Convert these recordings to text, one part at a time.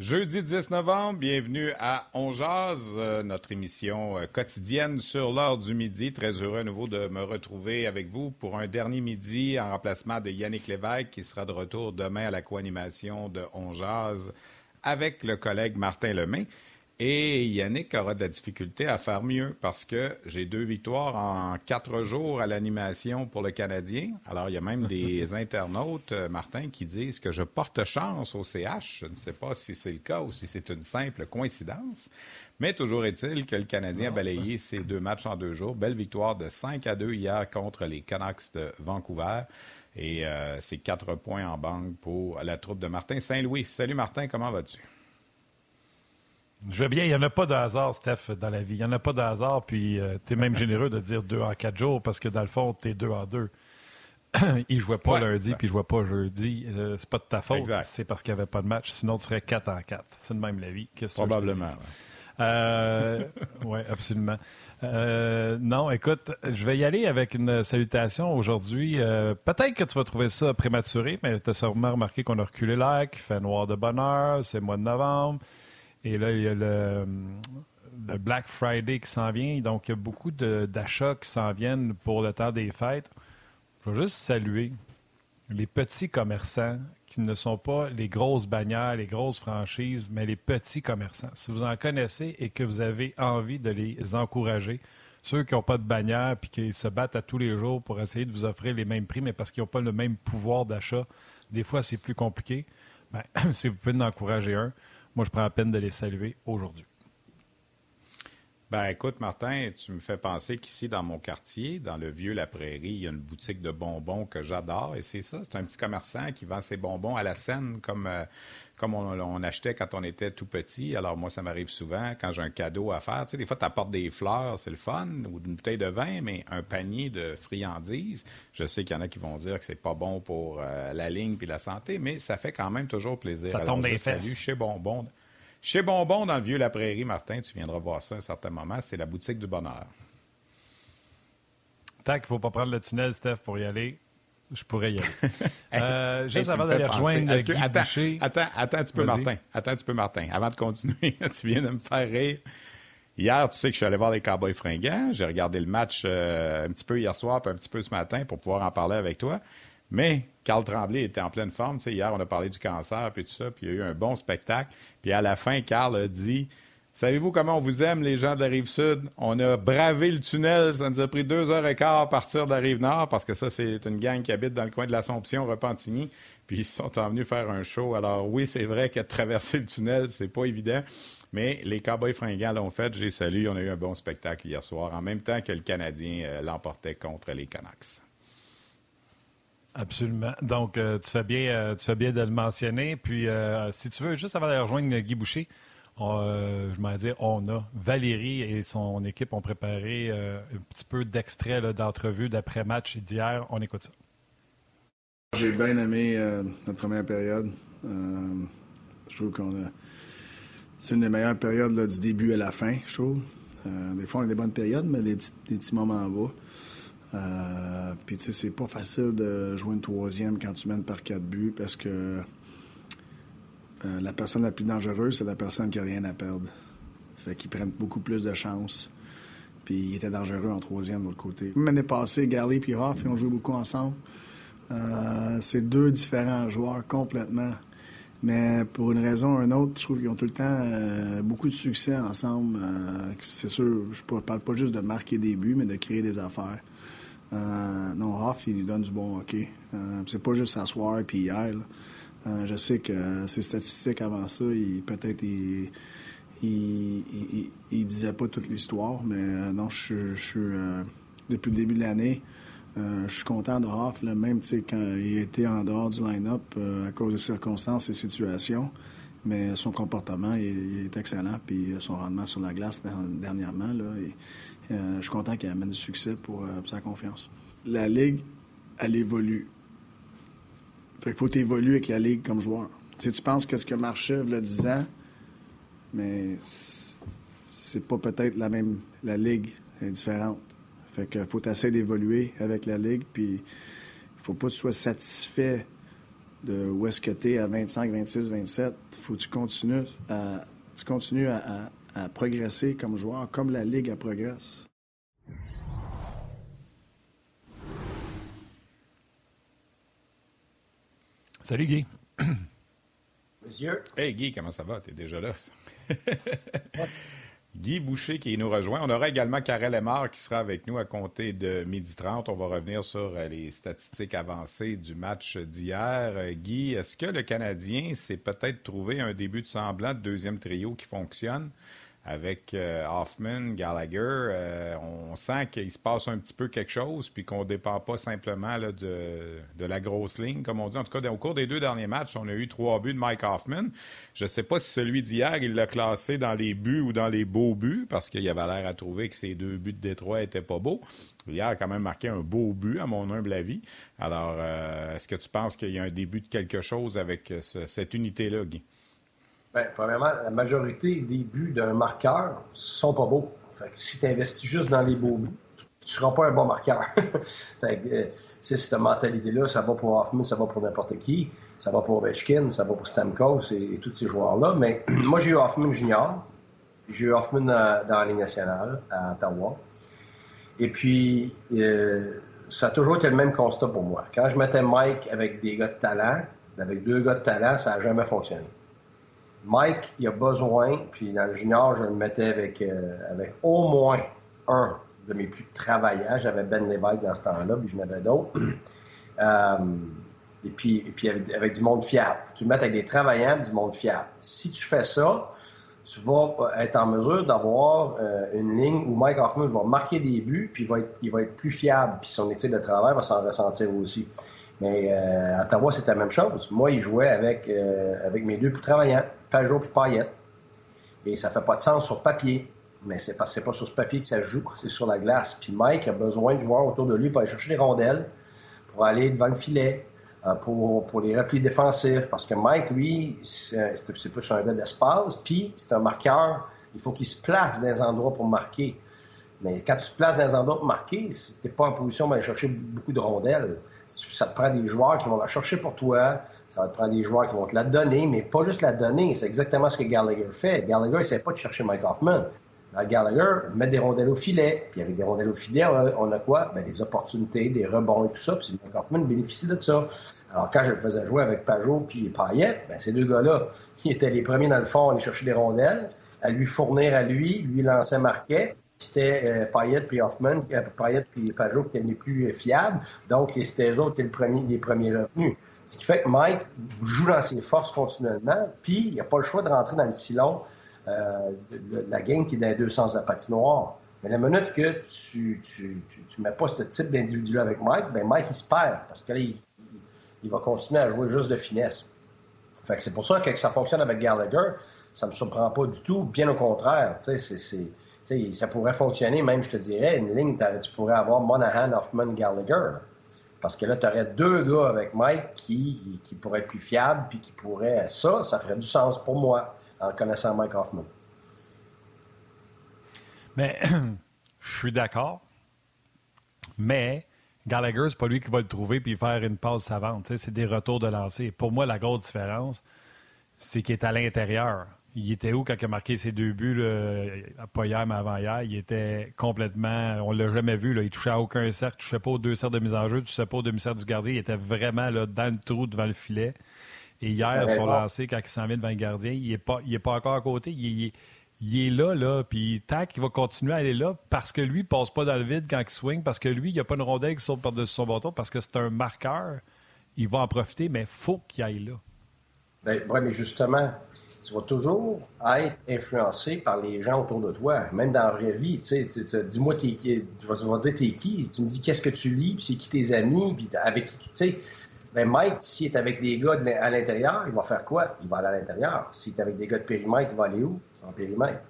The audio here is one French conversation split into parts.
Jeudi 10 novembre, bienvenue à On euh, notre émission euh, quotidienne sur l'heure du midi. Très heureux à nouveau de me retrouver avec vous pour un dernier midi en remplacement de Yannick Lévesque qui sera de retour demain à la co-animation de On avec le collègue Martin Lemay. Et Yannick aura de la difficulté à faire mieux parce que j'ai deux victoires en quatre jours à l'animation pour le Canadien. Alors, il y a même des internautes, euh, Martin, qui disent que je porte chance au CH. Je ne sais pas si c'est le cas ou si c'est une simple coïncidence. Mais toujours est-il que le Canadien a balayé ses deux matchs en deux jours. Belle victoire de 5 à 2 hier contre les Canucks de Vancouver. Et euh, c'est quatre points en banque pour la troupe de Martin Saint-Louis. Salut Martin, comment vas-tu? Je vais bien. Il n'y en a pas de hasard, Steph, dans la vie. Il n'y en a pas de hasard. Puis, euh, tu es même généreux de dire deux en quatre jours parce que, dans le fond, tu es deux en deux. il ne jouait pas lundi, puis il ne jouait pas jeudi. Euh, c'est pas de ta faute. C'est parce qu'il n'y avait pas de match. Sinon, tu serais quatre en quatre. C'est de même la vie. Probablement. Euh, oui, absolument. non, écoute, je vais y aller avec une salutation aujourd'hui. Peut-être que tu vas trouver ça prématuré, mais tu as sûrement remarqué qu'on a reculé l'air, qu'il fait noir de bonheur, c'est mois de novembre. Et là, il y a le, Black Friday qui s'en vient. Donc, il y a beaucoup d'achats qui s'en viennent pour le temps des fêtes. Je veux juste saluer les petits commerçants qui ne sont pas les grosses bannières, les grosses franchises, mais les petits commerçants. Si vous en connaissez et que vous avez envie de les encourager, ceux qui n'ont pas de bannière puis qui se battent à tous les jours pour essayer de vous offrir les mêmes prix, mais parce qu'ils n'ont pas le même pouvoir d'achat, des fois c'est plus compliqué. Bien, si vous pouvez en encourager un, moi, je prends la peine de les saluer aujourd'hui. Ben écoute, Martin, tu me fais penser qu'ici, dans mon quartier, dans le vieux La Prairie, il y a une boutique de bonbons que j'adore. Et c'est ça, c'est un petit commerçant qui vend ses bonbons à la scène comme, euh, comme on, achetait quand on était tout petit. Alors moi, ça m'arrive souvent quand j'ai un cadeau à faire. Tu sais, des fois, tu apportes des fleurs, c'est le fun, ou une bouteille de vin, mais un panier de friandises. Je sais qu'il y en a qui vont dire que c'est pas bon pour euh, la ligne puis la santé, mais ça fait quand même toujours plaisir. Ça tombe des fesses. Salut chez Bonbon. Chez Bonbon, dans le vieux La Prairie, Martin, tu viendras voir ça à un certain moment. C'est la boutique du bonheur. Tant qu'il ne faut pas prendre le tunnel, Steph, pour y aller, je pourrais y aller. euh, juste avant d'aller rejoindre Guy attends, Boucher... Attends, attends un petit peu, Martin. Attends un petit peu, Martin. Avant de continuer, tu viens de me faire rire. Hier, tu sais que je suis allé voir les Cowboys fringants. J'ai regardé le match euh, un petit peu hier soir, puis un petit peu ce matin pour pouvoir en parler avec toi. Mais Carl Tremblay était en pleine forme. hier, on a parlé du cancer, puis tout ça, puis il y a eu un bon spectacle. Puis à la fin, Carl a dit Savez-vous comment on vous aime, les gens de la rive sud? On a bravé le tunnel. Ça nous a pris deux heures et quart à partir de la rive nord, parce que ça, c'est une gang qui habite dans le coin de l'Assomption, Repentigny. Puis ils sont venus faire un show. Alors oui, c'est vrai que traverser le tunnel, c'est pas évident. Mais les Cowboys fringants l'ont fait. J'ai salué. On a eu un bon spectacle hier soir, en même temps que le Canadien euh, l'emportait contre les Canucks. Absolument. Donc, euh, tu, fais bien, euh, tu fais bien de le mentionner. Puis, si tu veux, juste avant de rejoindre Guy Boucher, je m'en dire, on a Valérie et son équipe ont préparé un petit peu d'extrait d'entrevue d'après-match d'hier. On écoute ça. J'ai bien aimé notre première période. je trouve qu'on a. C'est une des meilleures périodes du début à la fin, je trouve. des fois, on a des bonnes périodes, mais des petits, des petits moments en bas. Euh, puis, tu sais, c'est pas facile de jouer une troisième quand tu mènes par quatre buts parce que euh, la personne la plus dangereuse, c'est la personne qui a rien à perdre. Fait qu'ils prennent beaucoup plus de chances. Puis, il était dangereux en troisième de l'autre côté. L'année passée, Garley et Hoff, ils ont joué beaucoup ensemble. Euh, c'est deux différents joueurs complètement. Mais pour une raison ou une autre, je trouve qu'ils ont tout le temps beaucoup de succès ensemble. c'est sûr, je ne parle pas juste de marquer des buts, mais de créer des affaires. Euh, non, Hoff, il lui donne du bon hockey. Euh, c'est pas juste s'asseoir puis hier. Euh, je sais que ses statistiques avant ça, il, peut-être il, il, disait pas toute l'histoire, mais non, je suis depuis le début de l'année. je suis content de Hoff, même quand il était en dehors du line-up à cause des circonstances et situations. Mais son comportement est excellent, puis son rendement sur la glace dernièrement, là, euh, je suis content qu'il amène du succès pour, euh, sa confiance. La Ligue, elle évolue. Fait qu'il faut évoluer avec la Ligue comme joueur. Tu, tu penses qu'est-ce que y a 10 ans, mais c'est pas peut-être la même. La Ligue est différente. Fait qu'il faut essayer d'évoluer avec la Ligue, puis il faut pas que tu sois satisfait de où est-ce que tu es à 25, 26, 27. faut que tu continues à, tu continues à, à progresser comme joueur, comme la Ligue a progresse. Salut Guy. Monsieur? Hey Guy, comment ça va? T'es déjà là? Guy Boucher qui nous rejoint. On aura également Karel Lemar qui sera avec nous à compter de midi 30. On va revenir sur euh, les statistiques avancées du match d'hier. Euh, Guy, est-ce que le Canadien s'est peut-être trouvé un début de semblant de deuxième trio qui fonctionne? Avec euh, Hoffman, Gallagher, euh, on sent qu'il se passe un petit peu quelque chose, puis qu'on ne dépend pas simplement de, de, la grosse ligne, comme on dit. En tout cas, au cours des deux derniers matchs, on a eu trois buts de Mike Hoffman. Je ne sais pas si celui d'hier, il l'a classé dans les buts ou dans les beaux buts, parce qu'il avait l'air à trouver que ces deux buts de Détroit n'étaient pas beaux. Hier, a quand même marqué un beau but, à mon humble avis. Alors, euh, est-ce que tu penses qu'il y a un début de quelque chose avec cette unité-là, Guy? Bien, premièrement, la majorité des buts d'un marqueur sont pas beaux. Fait que si tu investis juste dans les beaux buts, tu ne seras pas un bon marqueur. fait que, euh, cette mentalité-là, ça va pour Hoffman, ça va pour n'importe qui. Ça va pour Ovechkin, ça va pour Stamkos et, tous ces joueurs-là. Mais moi, j'ai eu Hoffman junior. J'ai eu Hoffman dans, dans la nationale à Ottawa. Et puis, euh, ça a toujours été le même constat pour moi. Quand je mettais Mike avec des gars de talent, avec deux gars de talent, ça n'a jamais fonctionné. Mike, il a besoin, puis dans le junior, je le mettais avec, euh, avec au moins un de mes plus travaillants. J'avais Ben Lévesque dans ce temps-là, puis je n'avais d'autres. Euh, et puis, et puis avec, du monde fiable. Tu le mets avec des travaillants du monde fiable. Si tu fais ça, tu vas être en mesure d'avoir euh, une ligne où Mike Hoffman va marquer des buts, puis il va être, il va être plus fiable, puis son éthique de travail va s'en ressentir aussi. Mais à Ottawa, c'était la même chose. Moi, il jouait avec, avec mes deux plus travaillants. Pajot puis Payette. Et ça fait pas de sens sur papier. Mais c'est pas, pas sur ce papier que ça joue, c'est sur la glace. Puis Mike a besoin de joueurs autour de lui pour aller chercher les rondelles, pour aller devant le filet, euh, pour, pour les replis défensifs. Parce que Mike, lui, c'est plus un gars d'espace, puis c'est un marqueur. Il faut qu'il se place dans les endroits pour marquer. Mais quand tu te places dans les endroits pour marquer, tu n'es pas en position d'aller chercher beaucoup de rondelles. Ça te prend des joueurs qui vont la chercher pour toi, ça va te prendre des joueurs qui vont te la donner, mais pas juste la donner. C'est exactement ce que Gallagher fait. Gallagher, il ne pas de chercher Mike Hoffman. Gallagher met des rondelles au filet. Puis avec des rondelles au filet, on a, quoi? Ben, des opportunités, des rebonds et tout ça. Puis Mike Hoffman bénéficie de ça. Alors quand je le faisais jouer avec Pajot puis Payet, ben, ces deux gars-là, qui étaient les premiers dans le fond à aller chercher des rondelles, à lui fournir à lui, lui lancer marquet. C'était euh, Payet puis Hoffman, euh, Payet puis Pajot qui étaient les plus fiables. Donc c'était eux autres qui étaient les premiers revenus. Ce qui fait que Mike joue dans ses forces continuellement, puis il n'a pas le choix de rentrer dans le silon euh, de, la game qui est dans les deux sens de la patinoire. Mais la minute que tu tu, mets pas ce type d'individu-là avec Mike, ben Mike, il se perd parce que il, va continuer à jouer juste de finesse. Fait que c'est pour ça que, ça fonctionne avec Gallagher, ça me surprend pas du tout. Bien au contraire, ça pourrait fonctionner, même, je te dirais, une ligne, tu pourrais avoir Monahan, Hoffman, Gallagher. Parce que là, tu aurais deux gars avec Mike qui, qui pourraient être plus fiables, puis qui pourraient. Ça, ça ferait du sens pour moi, en connaissant Mike Hoffman. Mais je suis d'accord. Mais Gallagher, c'est pas lui qui va le trouver puis faire une passe savante. C'est des retours de lancer. Pour moi, la grosse différence, c'est qu'il est à l'intérieur. Il était où quand il a marqué ses deux buts, là, pas hier, mais avant-hier? Il était complètement. On l'a jamais vu. Là. Il touchait à aucun cercle, il touchait pas aux deux cercles de mise en jeu, il touchait pas au demi-cercle du gardien. Il était vraiment là, dans le trou devant le filet. Et hier, son lancé, quand il s'en vient devant le gardien, il n'est pas, il est pas encore à côté. Il, il, est là, là, puis tac, il va continuer à aller là parce que lui, il passe pas dans le vide quand il swing, parce que lui, il n'y a pas une rondelle qui saute par-dessus son bâton, parce que c'est un marqueur. Il va en profiter, mais il faut qu'il aille là. Ben, ouais, mais justement, tu vas toujours être influencé par les gens autour de toi, même dans la vraie vie. Tu sais, dis-moi tu vas, dire t'es qui, tu me dis qu'est-ce que tu lis, puis c'est qui tes amis, puis avec qui tu sais. Ben Mike, s'il est avec des gars à l'intérieur, il va faire quoi? Il va aller à l'intérieur. S'il est avec des gars de périmètre, il va aller où? En périmètre.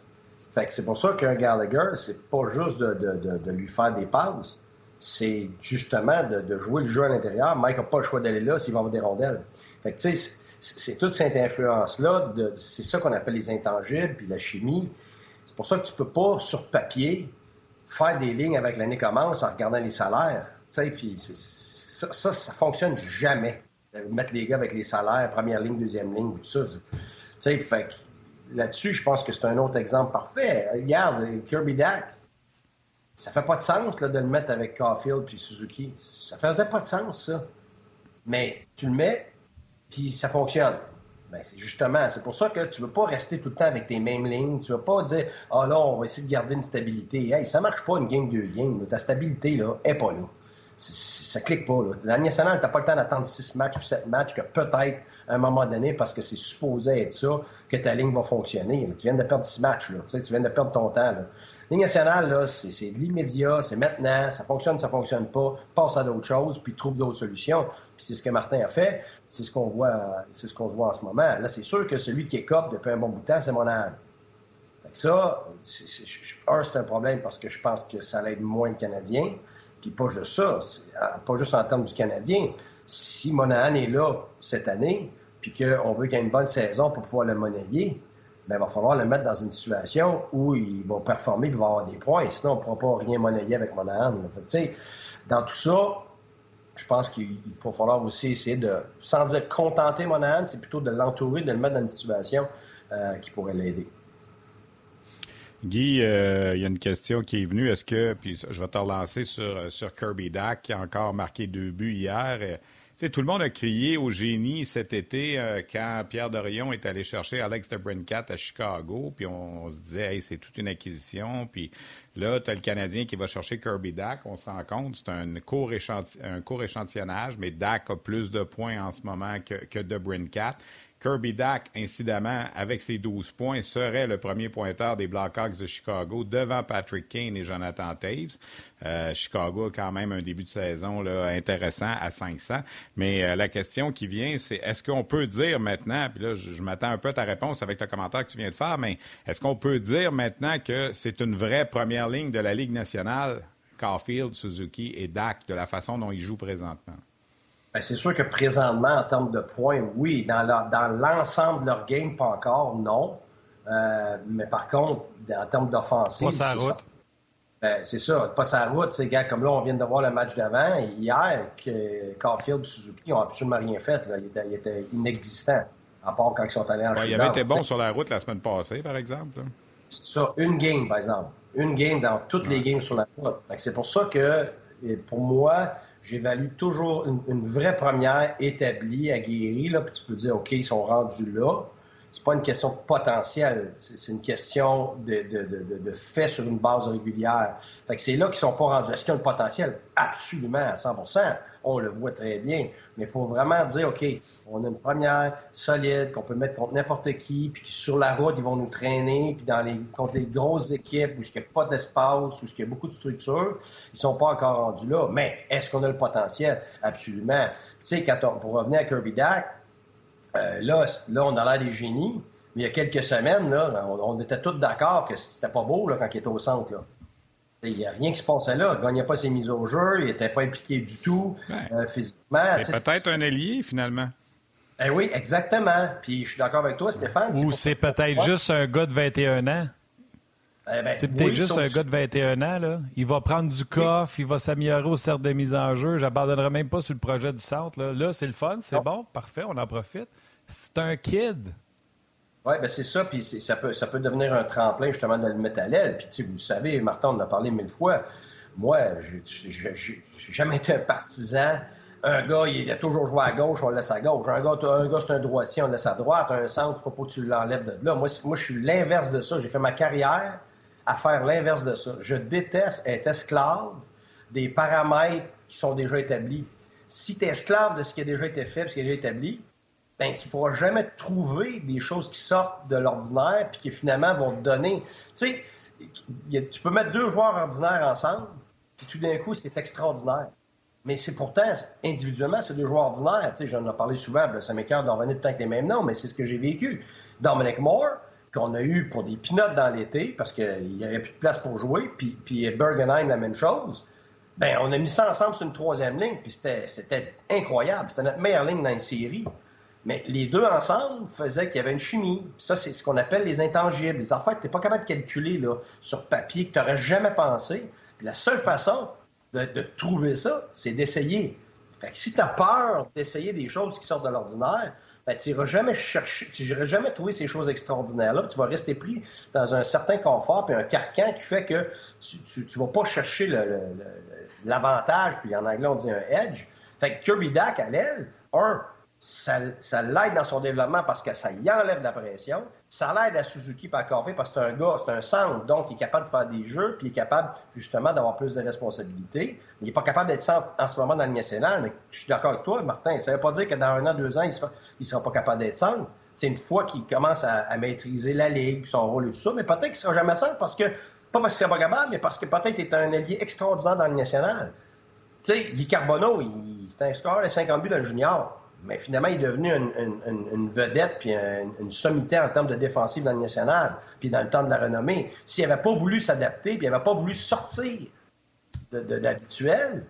Fait que c'est pour ça qu'un Gallagher, c'est pas juste de, de, de, lui faire des passes, c'est justement de, jouer le jeu à l'intérieur. Mike n'a pas le choix d'aller là s'il va avoir des rondelles. Fait que tu sais, c'est toute cette influence-là, c'est ça qu'on appelle les intangibles, puis la chimie. C'est pour ça que tu peux pas, sur papier, faire des lignes avec l'année commence en regardant les salaires. Puis ça, ça, fonctionne jamais. mettre les gars avec les salaires, première ligne, deuxième ligne, tout ça. Là-dessus, je pense que c'est un autre exemple parfait. Regarde, Kirby Dak, ça fait pas de sens là, de le mettre avec Caulfield puis Suzuki. Ça faisait pas de sens, ça. Mais tu le mets, puis ça fonctionne. Ben, c'est justement, c'est pour ça que tu ne veux pas rester tout le temps avec tes mêmes lignes. Tu ne veux pas dire, ah là, on va essayer de garder une stabilité. Hey, ça marche pas une game, deux games. Ta stabilité, là, est pas là. Ça clique pas, là. Dans la nationale, tu n'as pas le temps d'attendre six matchs ou sept matchs que peut-être, à un moment donné, parce que c'est supposé être ça, que ta ligne va fonctionner. Tu viens de perdre six matchs, là. Tu, sais, tu viens de perdre ton temps, là. Ligne nationale, c'est de l'immédiat, c'est maintenant, ça fonctionne, ça fonctionne pas, passe à d'autres choses, puis trouve d'autres solutions. Puis c'est ce que Martin a fait, c'est ce qu'on voit, c'est ce qu'on voit en ce moment. Là, c'est sûr que celui qui est cop depuis un bon bout de temps, c'est Monahan. Fait que ça, un, c'est un problème parce que je pense que ça l'aide moins de Canadiens. Puis pas juste ça, pas juste en termes du Canadien. Si Monahan est là cette année, puis qu'on veut qu'il y ait une bonne saison pour pouvoir le monnayer, ben, il va falloir le mettre dans une situation où il va performer et il va avoir des points. Sinon, on ne pourra pas rien monnayer avec Monahan. dans tout ça, je pense qu'il faut falloir aussi essayer de, sans dire contenter Monahan, c'est plutôt de l'entourer, de le mettre dans une situation euh, qui pourrait l'aider. Guy, euh, il y a une question qui est venue. Est-ce que, puis je vais te relancer sur, sur Kirby Dack, qui a encore marqué deux buts hier tout le monde a crié au génie cet été euh, quand Pierre Dorion est allé chercher Alex de Brincat à Chicago, puis on, se disait, hey, c'est toute une acquisition. Puis là, tu as le Canadien qui va chercher Kirby Dack. On se rend compte, c'est un court, échantillonnage, mais Dack a plus de points en ce moment que, que de. Kirby Dack, incidemment, avec ses 12 points, serait le premier pointeur des Blackhawks de Chicago devant Patrick Kane et Jonathan Taves. Euh, Chicago a quand même un début de saison intéressant à 500. Mais euh, la question qui vient, c'est est-ce qu'on peut dire maintenant, puis là, je, m'attends un peu à ta réponse avec le commentaire que tu viens de faire, mais est-ce qu'on peut dire maintenant que c'est une vraie première ligne de la Ligue nationale, Caulfield, Suzuki et Dak, de la façon dont ils jouent présentement? Ben, c'est sûr que présentement, en termes de points, oui. Dans, l'ensemble de leur game, pas encore, non. Euh, mais par contre, en termes d'offensive. Pas sa route. Ben, c'est ça, pas sa route. C'est gars, comme là, on vient de voir le match d'avant. Hier, que Caulfield et Suzuki n'ont absolument rien fait. Là. Il, était, inexistant, à part quand ils sont allés en ouais, Il avait été bon sur la route la semaine passée, par exemple. C'est ça, une game, par exemple. Une game dans toutes les games sur la route. C'est pour ça que, pour moi, j'évalue toujours une, vraie première établie, aguerrie, là, puis tu peux dire, OK, ils sont rendus là. C'est pas une question potentielle, c'est une question de, de, de, fait sur une base régulière. Fait que c'est là qu'ils sont pas rendus. Est-ce qu'ils ont le potentiel? Absolument, à 100% On le voit très bien. Mais pour vraiment dire, OK, on a une première solide qu'on peut mettre contre n'importe qui, puis sur la route, ils vont nous traîner, puis dans les, contre les grosses équipes où il n'y a pas d'espace, où il y a beaucoup de structures, ils sont pas encore rendus là. Mais est-ce qu'on a le potentiel? Absolument. Tu sais, quand on, pour revenir à Kirby Dak, euh, là, là, on a l'air des génies, mais il y a quelques semaines, là, on, était tous d'accord que c'était pas beau là, quand il était au centre. Là. Il n'y a rien qui se passait là. Il ne gagnait pas ses mises au jeu. Il n'était pas impliqué du tout euh, physiquement. C'est peut-être un allié, finalement. Eh oui, exactement. Puis je suis d'accord avec toi, Stéphane. Ou c'est peut-être juste un gars de 21 ans. Eh ben, c'est peut-être juste un gars de 21 ans. Là. Il va prendre du coffre, il va s'améliorer au cercle de mise en jeu. J'abandonnerai même pas sur le projet du centre. Là, là c'est le fun, c'est bon, parfait, on en profite. C'est un kid. Oui, ben c'est ça, puis ça peut, ça peut devenir un tremplin justement de le mettre à l'aile. Puis vous savez, Martin, on en a parlé mille fois. Moi, je n'ai jamais été un partisan un gars, il a toujours joué à gauche, on le laisse à gauche. Un gars, un gars c'est un droitier, on le laisse à droite. Un centre, faut pas que tu l'enlèves de là. Moi, moi je suis l'inverse de ça. J'ai fait ma carrière à faire l'inverse de ça. Je déteste être esclave des paramètres qui sont déjà établis. Si tu es esclave de ce qui a déjà été fait, ce qui est déjà établi, ben, tu ne pourras jamais trouver des choses qui sortent de l'ordinaire puis qui finalement vont te donner. Tu sais, tu peux mettre deux joueurs ordinaires ensemble, puis tout d'un coup, c'est extraordinaire. Mais c'est pourtant, individuellement, c'est deux joueurs ordinaires. Tu sais, j'en ai parlé souvent, ça m'écœure d'en revenir tout le temps avec les mêmes noms, mais c'est ce que j'ai vécu. Dominic Moore, qu'on a eu pour des pinottes dans l'été, parce qu'il n'y avait plus de place pour jouer, puis, puis Bergenheim, la même chose. Ben, on a mis ça ensemble sur une troisième ligne, puis c'était incroyable. C'était notre meilleure ligne dans une série. Mais les deux ensemble faisaient qu'il y avait une chimie. ça, c'est ce qu'on appelle les intangibles. Les affaires que tu n'es pas capable de calculer sur papier, que tu n'aurais jamais pensé. Puis la seule façon de, trouver ça, c'est d'essayer. Si tu as peur d'essayer des choses qui sortent de l'ordinaire, ben, tu n'iras jamais chercher, tu jamais trouver ces choses extraordinaires-là. Tu vas rester pris dans un certain confort puis un carcan qui fait que tu ne vas pas chercher l'avantage, puis en anglais on dit un edge. Fait Kirby Dak, à l'aile, un, ça, l'aide dans son développement parce que ça y enlève la pression. Ça l'aide à Suzuki par café parce que c'est un gars, c'est un centre, donc il est capable de faire des jeux, puis il est capable justement d'avoir plus de responsabilités. Il n'est pas capable d'être centre en ce moment dans le national, mais je suis d'accord avec toi, Martin. Ça ne veut pas dire que dans un an, deux ans, il ne sera, pas capable d'être centre. C'est une fois qu'il commence à, maîtriser la ligue, son rôle et tout ça, mais peut-être qu'il ne sera jamais centre parce que, pas parce qu'il ne sera pas capable, mais parce que peut-être il est un allié extraordinaire dans le national. Tu sais, Guy Carbonneau, c'est un score de 50 buts dans le junior mais finalement, il est devenu une, vedette puis une, sommité en termes de défensive dans le national, puis dans le temps de la renommée. S'il n'avait pas voulu s'adapter, puis il n'avait pas voulu sortir de, l'habituel,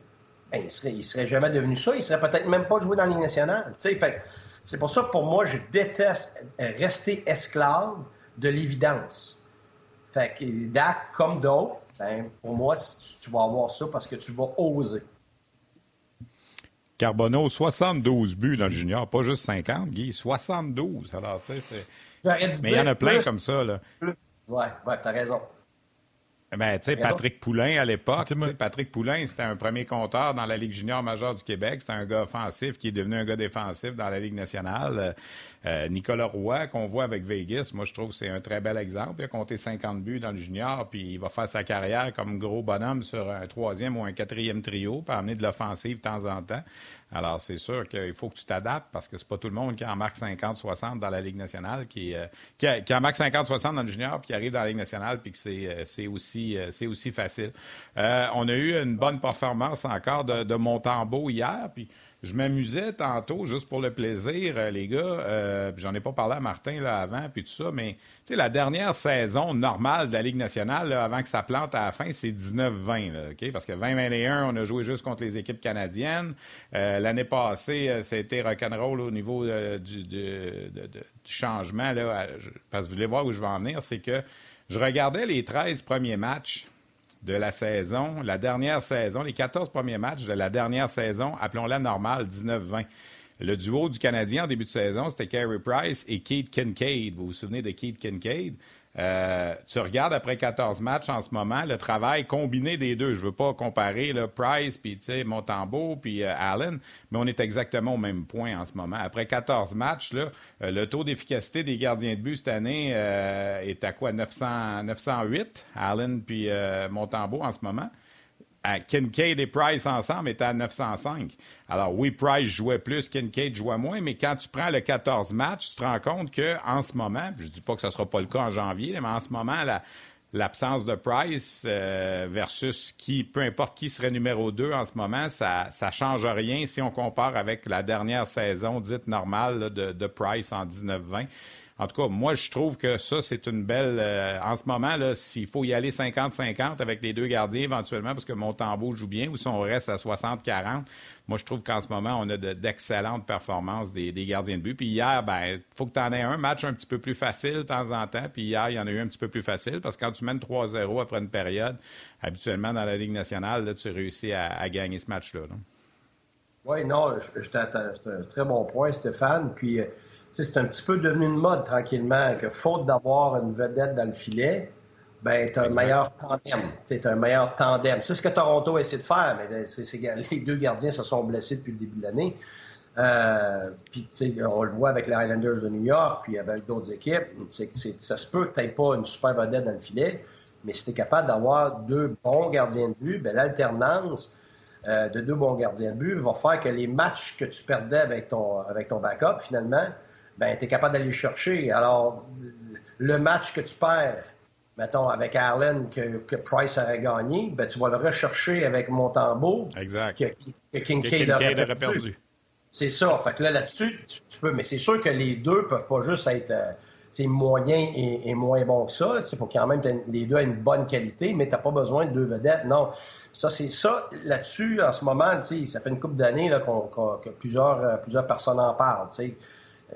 ben, il serait, serait jamais devenu ça. Il serait peut-être même pas joué dans la Ligue nationale. C'est pour ça que pour moi, je déteste rester esclave de l'évidence. Fait que Dak, comme d'autres, ben, pour moi, tu vas avoir ça parce que tu vas oser. Carbonneau, 72 buts dans le junior, pas juste 50, Guy, 72. Alors, tu sais, c'est. Mais il y en a plein comme ça, là. Ouais, ouais, t'as raison. Ben, tu sais, Patrick Poulain, à l'époque, Patrick Poulain, c'était un premier compteur dans la Ligue junior majeure du Québec. C'était un gars offensif qui est devenu un gars défensif dans la Ligue nationale. Euh, Nicolas Roy, qu'on voit avec Vegas, moi, je trouve que c'est un très bel exemple. Il a compté 50 buts dans le junior, puis il va faire sa carrière comme gros bonhomme sur un troisième ou un quatrième trio, pour amener de l'offensive de temps en temps. Alors, c'est sûr qu'il faut que tu t'adaptes parce que c'est pas tout le monde qui en marque 50-60 dans la Ligue nationale, qui, euh, qui, en marque 50-60 dans le junior, puis qui arrive dans la Ligue nationale, puis que c'est, euh, aussi, c'est aussi facile. on a eu une bonne performance encore de, de Montembeau hier, puis je m'amusais tantôt, juste pour le plaisir, euh, les gars. Euh, j'en ai pas parlé à Martin là, avant, puis tout ça, mais la dernière saison normale de la Ligue nationale, avant que ça plante à la fin, c'est 19-20. OK? Parce que 20-21, on a joué juste contre les équipes canadiennes. Euh, l'année passée, c'était rock'n'roll au niveau du, changement. Là, parce que je voulais voir où je vais en venir. C'est que je regardais les 13 premiers matchs de la saison, la dernière saison, les 14 premiers matchs de la dernière saison, appelons-la normale, 19-20. Le duo du Canadien en début de saison, c'était Carey Price et Keith Kincaid. Vous vous souvenez de Keith Kincaid? Euh, tu regardes après 14 matchs en ce moment, le travail combiné des deux. Je ne veux pas comparer le Price, puis Montembeau, puis euh, Allen, mais on est exactement au même point en ce moment. Après 14 matchs, là, euh, le taux d'efficacité des gardiens de but cette année est à quoi? 900, 908, Allen puis Montembeau en ce moment à Kincaid et Price ensemble étaient à 905. Alors oui, Price jouait plus, Kincaid jouait moins, mais quand tu prends le 14 match, tu te rends compte qu'en ce moment, je ne dis pas que ce ne sera pas le cas en janvier, mais en ce moment, l'absence de Price euh, versus qui, peu importe qui serait numéro 2 en ce moment, ça ne change rien si on compare avec la dernière saison dite normale de, de Price en 19-20. En tout cas, moi, je trouve que ça, c'est une belle. Euh, en ce moment, s'il faut y aller 50-50 avec les deux gardiens éventuellement, parce que Montembeau joue bien, ou si on reste à 60-40, moi, je trouve qu'en ce moment, on a d'excellentes performances des, gardiens de but. Puis hier, ben, il faut que tu en aies un match un petit peu plus facile de temps en temps. Puis hier, il y en a eu un petit peu plus facile, parce que quand tu mènes 3-0 après une période, habituellement dans la Ligue nationale, tu réussis à, gagner ce match-là. Oui, non, c'est un très bon point, Stéphane. Puis. C'est un petit peu devenu une mode tranquillement que faute d'avoir une vedette dans le filet, ben, tu as un meilleur tandem. Tu un meilleur tandem. C'est ce que Toronto essaie de faire, mais les deux gardiens se sont blessés depuis le début de l'année. Euh, puis, on le voit avec les Highlanders de New York, puis avec d'autres équipes. ça se peut que tu n'aies pas une super vedette dans le filet, mais si tu es capable d'avoir deux bons gardiens de but, ben, l'alternance euh, de deux bons gardiens de but va faire que les matchs que tu perdais avec ton, avec ton backup, finalement, ben, tu es capable d'aller chercher. Alors, le match que tu perds, mettons, avec Allen, que, Price aurait gagné, ben, tu vas le rechercher avec Montembeau. Exact. Que, que Kincaid, aurait perdu. C'est ça. Fait que là, là-dessus, tu, peux. Mais c'est sûr que les deux peuvent pas juste être euh, moyens et, moins bons que ça. Il faut quand même que les deux aient une bonne qualité, mais tu n'as pas besoin de deux vedettes. Non. Ça, c'est ça. Là-dessus, en ce moment, ça fait une couple d'années que plusieurs, euh, plusieurs personnes en parlent.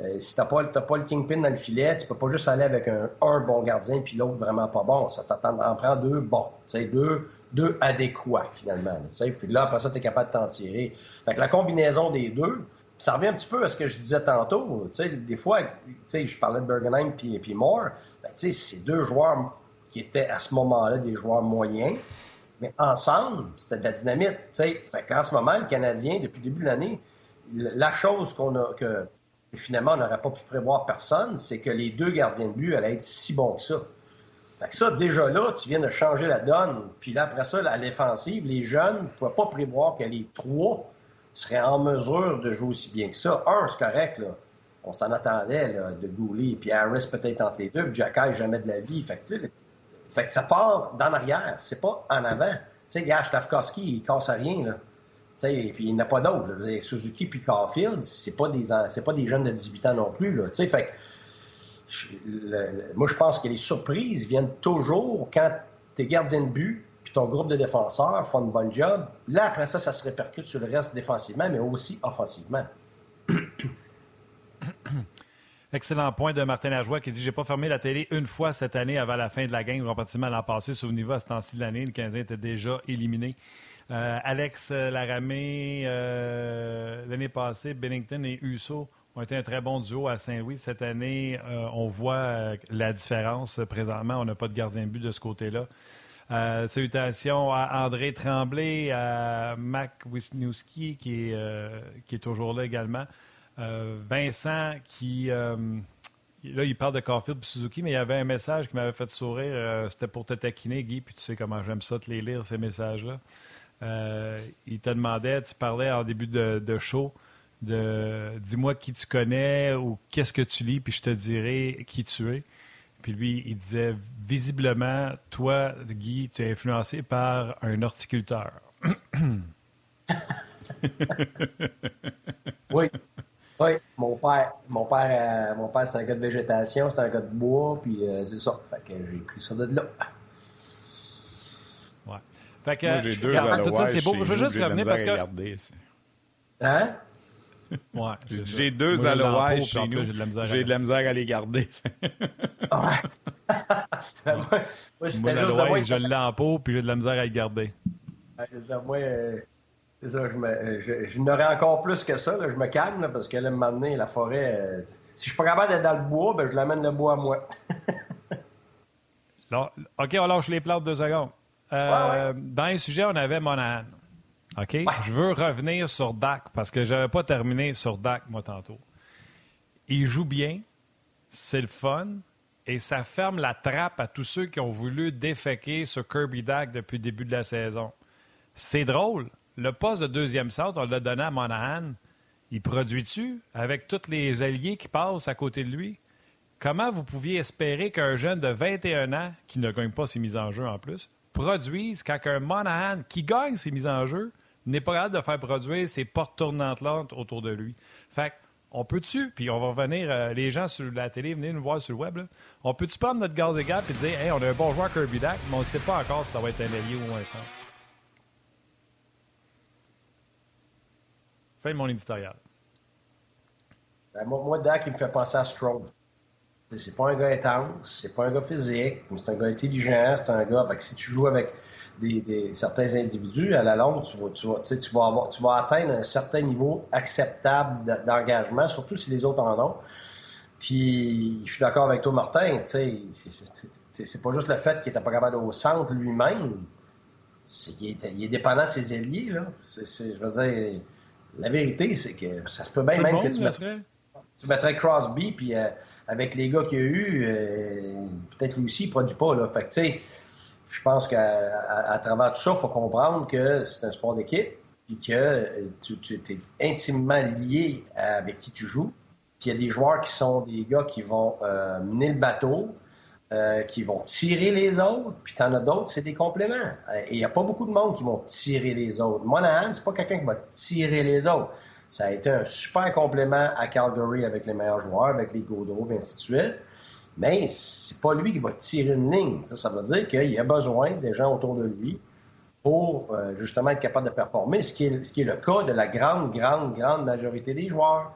Euh, si tu n'as pas, pas, le kingpin dans le filet, tu peux pas juste aller avec un, bon gardien puis l'autre vraiment pas bon. Ça, ça en prend deux bons. Deux, deux adéquats, finalement. Puis là, après ça, tu es capable de t'en tirer. Fait que la combinaison des deux, ça revient un petit peu à ce que je disais tantôt. des fois, je parlais de Bergenheim puis, puis Moore. Ben, c'est deux joueurs qui étaient à ce moment-là des joueurs moyens. Mais ensemble, c'était de la dynamite. Fait qu'en ce moment, le Canadien, depuis le début de l'année, la chose qu'on a que finalement on n'aurait pas pu prévoir personne, c'est que les deux gardiens de but allaient être si bons que ça. Fait que ça, déjà là, tu viens de changer la donne. Puis là, après ça, à l'offensive, les jeunes ne pouvaient pas prévoir que les trois seraient en mesure de jouer aussi bien que ça. Un, c'est correct, là. On s'en attendait là, de Goulet, puis Harris peut-être entre les deux, puis Jacky jamais de la vie. Fait que, ça part d'en arrière, c'est pas en avant. Tu sais, gars, Stavkowski, il casse à rien, là. Il n'y en a pas d'autres. Suzuki puis Caulfield, c'est pas des pas des jeunes de 18 ans non plus. Fait moi, je pense que les surprises viennent toujours quand tes gardiens de but puis ton groupe de défenseurs font un bon job. Là, après ça, ça se répercute sur le reste défensivement, mais aussi offensivement. Excellent point de Martin Lajoie qui dit J'ai pas fermé la télé une fois cette année avant la fin de la game, comparativement à l'an passé. Souvenez-vous, à ce temps-ci de l'année, le Canadien était déjà éliminé. Euh, Alex Laramé, euh, l'année passée, Bennington et Husso ont été un très bon duo à Saint-Louis. Cette année, euh, on voit la différence. Présentement, on n'a pas de gardien de but de ce côté-là. salutations à André Tremblay, à Mac Wisniewski, qui, est, toujours là également. Vincent, qui. là, il parle de Caulfield et Suzuki, mais il y avait un message qui m'avait fait sourire. C'était pour te taquiner, Guy, puis tu sais comment j'aime ça, te les lire, ces messages-là. Euh, il te demandait, tu parlais en début de, show, dis-moi qui tu connais ou qu'est-ce que tu lis, puis je te dirai qui tu es. Puis lui, il disait visiblement, toi, Guy, tu es influencé par un horticulteur. oui. Oui, mon père, mon père, euh, mon père, c'est un gars de végétation, c'est un gars de bois, puis euh, c'est ça. Fait que j'ai pris ça de là. Fait que, Moi, j'ai deux tout ça, c'est beau. Je veux juste revenir parce que. Hein? Ouais, j'ai deux Alois chez nous. J'ai de la misère à les garder. ah. ben, moi, moi, moi, je l'ai en pot, puis j'ai de la misère à les garder. ça, moi, euh, ça, je, me, je, je n'aurais encore plus que ça. Là, je me calme là, parce que là, maintenant, la forêt, euh, si je suis pas capable d'être dans le bois, ben, je l'amène le bois à moi. OK, on lâche les plantes deux secondes. Euh, dans les sujets, on avait Monahan. OK? Je veux revenir sur Dak parce que je n'avais pas terminé sur Dak, moi, tantôt. Il joue bien, c'est le fun, et ça ferme la trappe à tous ceux qui ont voulu déféquer sur Kirby Dak depuis le début de la saison. C'est drôle. Le poste de deuxième centre, on l'a donné à Monahan. Il produit-tu avec tous les alliés qui passent à côté de lui? Comment vous pouviez espérer qu'un jeune de 21 ans, qui ne gagne pas ses mises en jeu en plus, produisent quand un Monahan qui gagne ses mises en jeu n'est pas capable de faire produire ses portes tournantes autour de lui. Fait on peut-tu, puis on va revenir, euh, les gens sur la télé, venez nous voir sur le web, on peut-tu prendre notre gaz égal et dire, hey, on a un bon joueur Kirby Dak, mais on ne sait pas encore si ça va être un allié ou un centre. Fais mon éditorial. Ben, moi, moi, Dak, il me fait penser à Strong. C'est pas un gars intense, c'est pas un gars physique, mais c'est un gars intelligent, c'est un gars. Fait que si tu joues avec des, certains individus, à la longue, tu vas, tu, vas, tu, vas avoir, tu vas atteindre un certain niveau acceptable d'engagement, surtout si les autres en ont. Puis, je suis d'accord avec toi, Martin, tu sais, c'est pas juste le fait qu'il était pas capable au centre lui-même, c'est qu'il est, il est dépendant de ses alliés, là. je veux dire, la vérité, c'est que ça se peut bien même que tu mettrais, tu mettrais Crosby, puis... Euh, avec les gars qu'il y a eu, euh, peut-être lui aussi, il ne produit pas. Fait que, tu sais, je pense qu'à travers tout ça, il faut comprendre que c'est un sport d'équipe, puis que euh, tu, es intimement lié avec qui tu joues. Puis il y a des joueurs qui sont des gars qui vont euh, mener le bateau, qui vont tirer les autres, puis tu en as d'autres, c'est des compléments. Et il n'y a pas beaucoup de monde qui vont tirer les autres. Monahan, c'est pas quelqu'un qui va tirer les autres. Ça a été un super complément à Calgary avec les meilleurs joueurs, avec les Gaudreau, et ainsi de suite. Mais c'est pas lui qui va tirer une ligne. Ça, ça veut dire qu'il a besoin des gens autour de lui pour euh, justement être capable de performer, ce qui, est, le cas de la grande, grande, grande majorité des joueurs.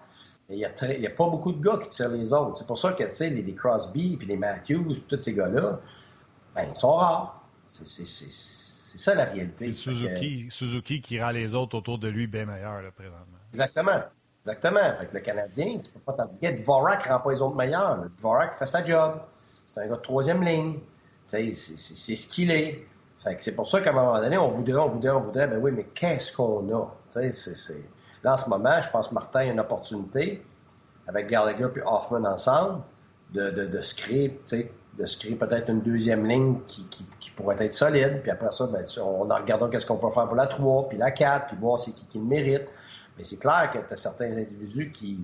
Il n'y a, pas beaucoup de gars qui tirent les autres. C'est pour ça que les, les Crosby, puis les Matthews, puis tous ces gars-là, ben, ils sont rares. C'est ça la réalité. Suzuki, Suzuki qui rend les autres autour de lui bien meilleurs, là, présentement. Exactement. Exactement. Que le Canadien, tu peux pas t'oublier. Dvorak rend pas les autres meilleurs. Dvorak fait sa job. C'est un gars de troisième ligne. C'est ce qu'il est. Fait que c'est pour ça qu'à un moment donné, on voudrait, on voudrait, on voudrait. Ben oui, mais qu'est-ce qu'on a? c'est Là, en ce moment, je pense que Martin a une opportunité, avec Gallagher et Hoffman ensemble, de, de, de se créer, de se créer peut-être une deuxième ligne qui, qui, pourrait être solide. Puis après ça, ben, on en regardant qu'est-ce qu'on peut faire pour la 3, puis la 4, puis voir c'est qui, qui le mérite. Mais c'est clair que tu as certains individus qui,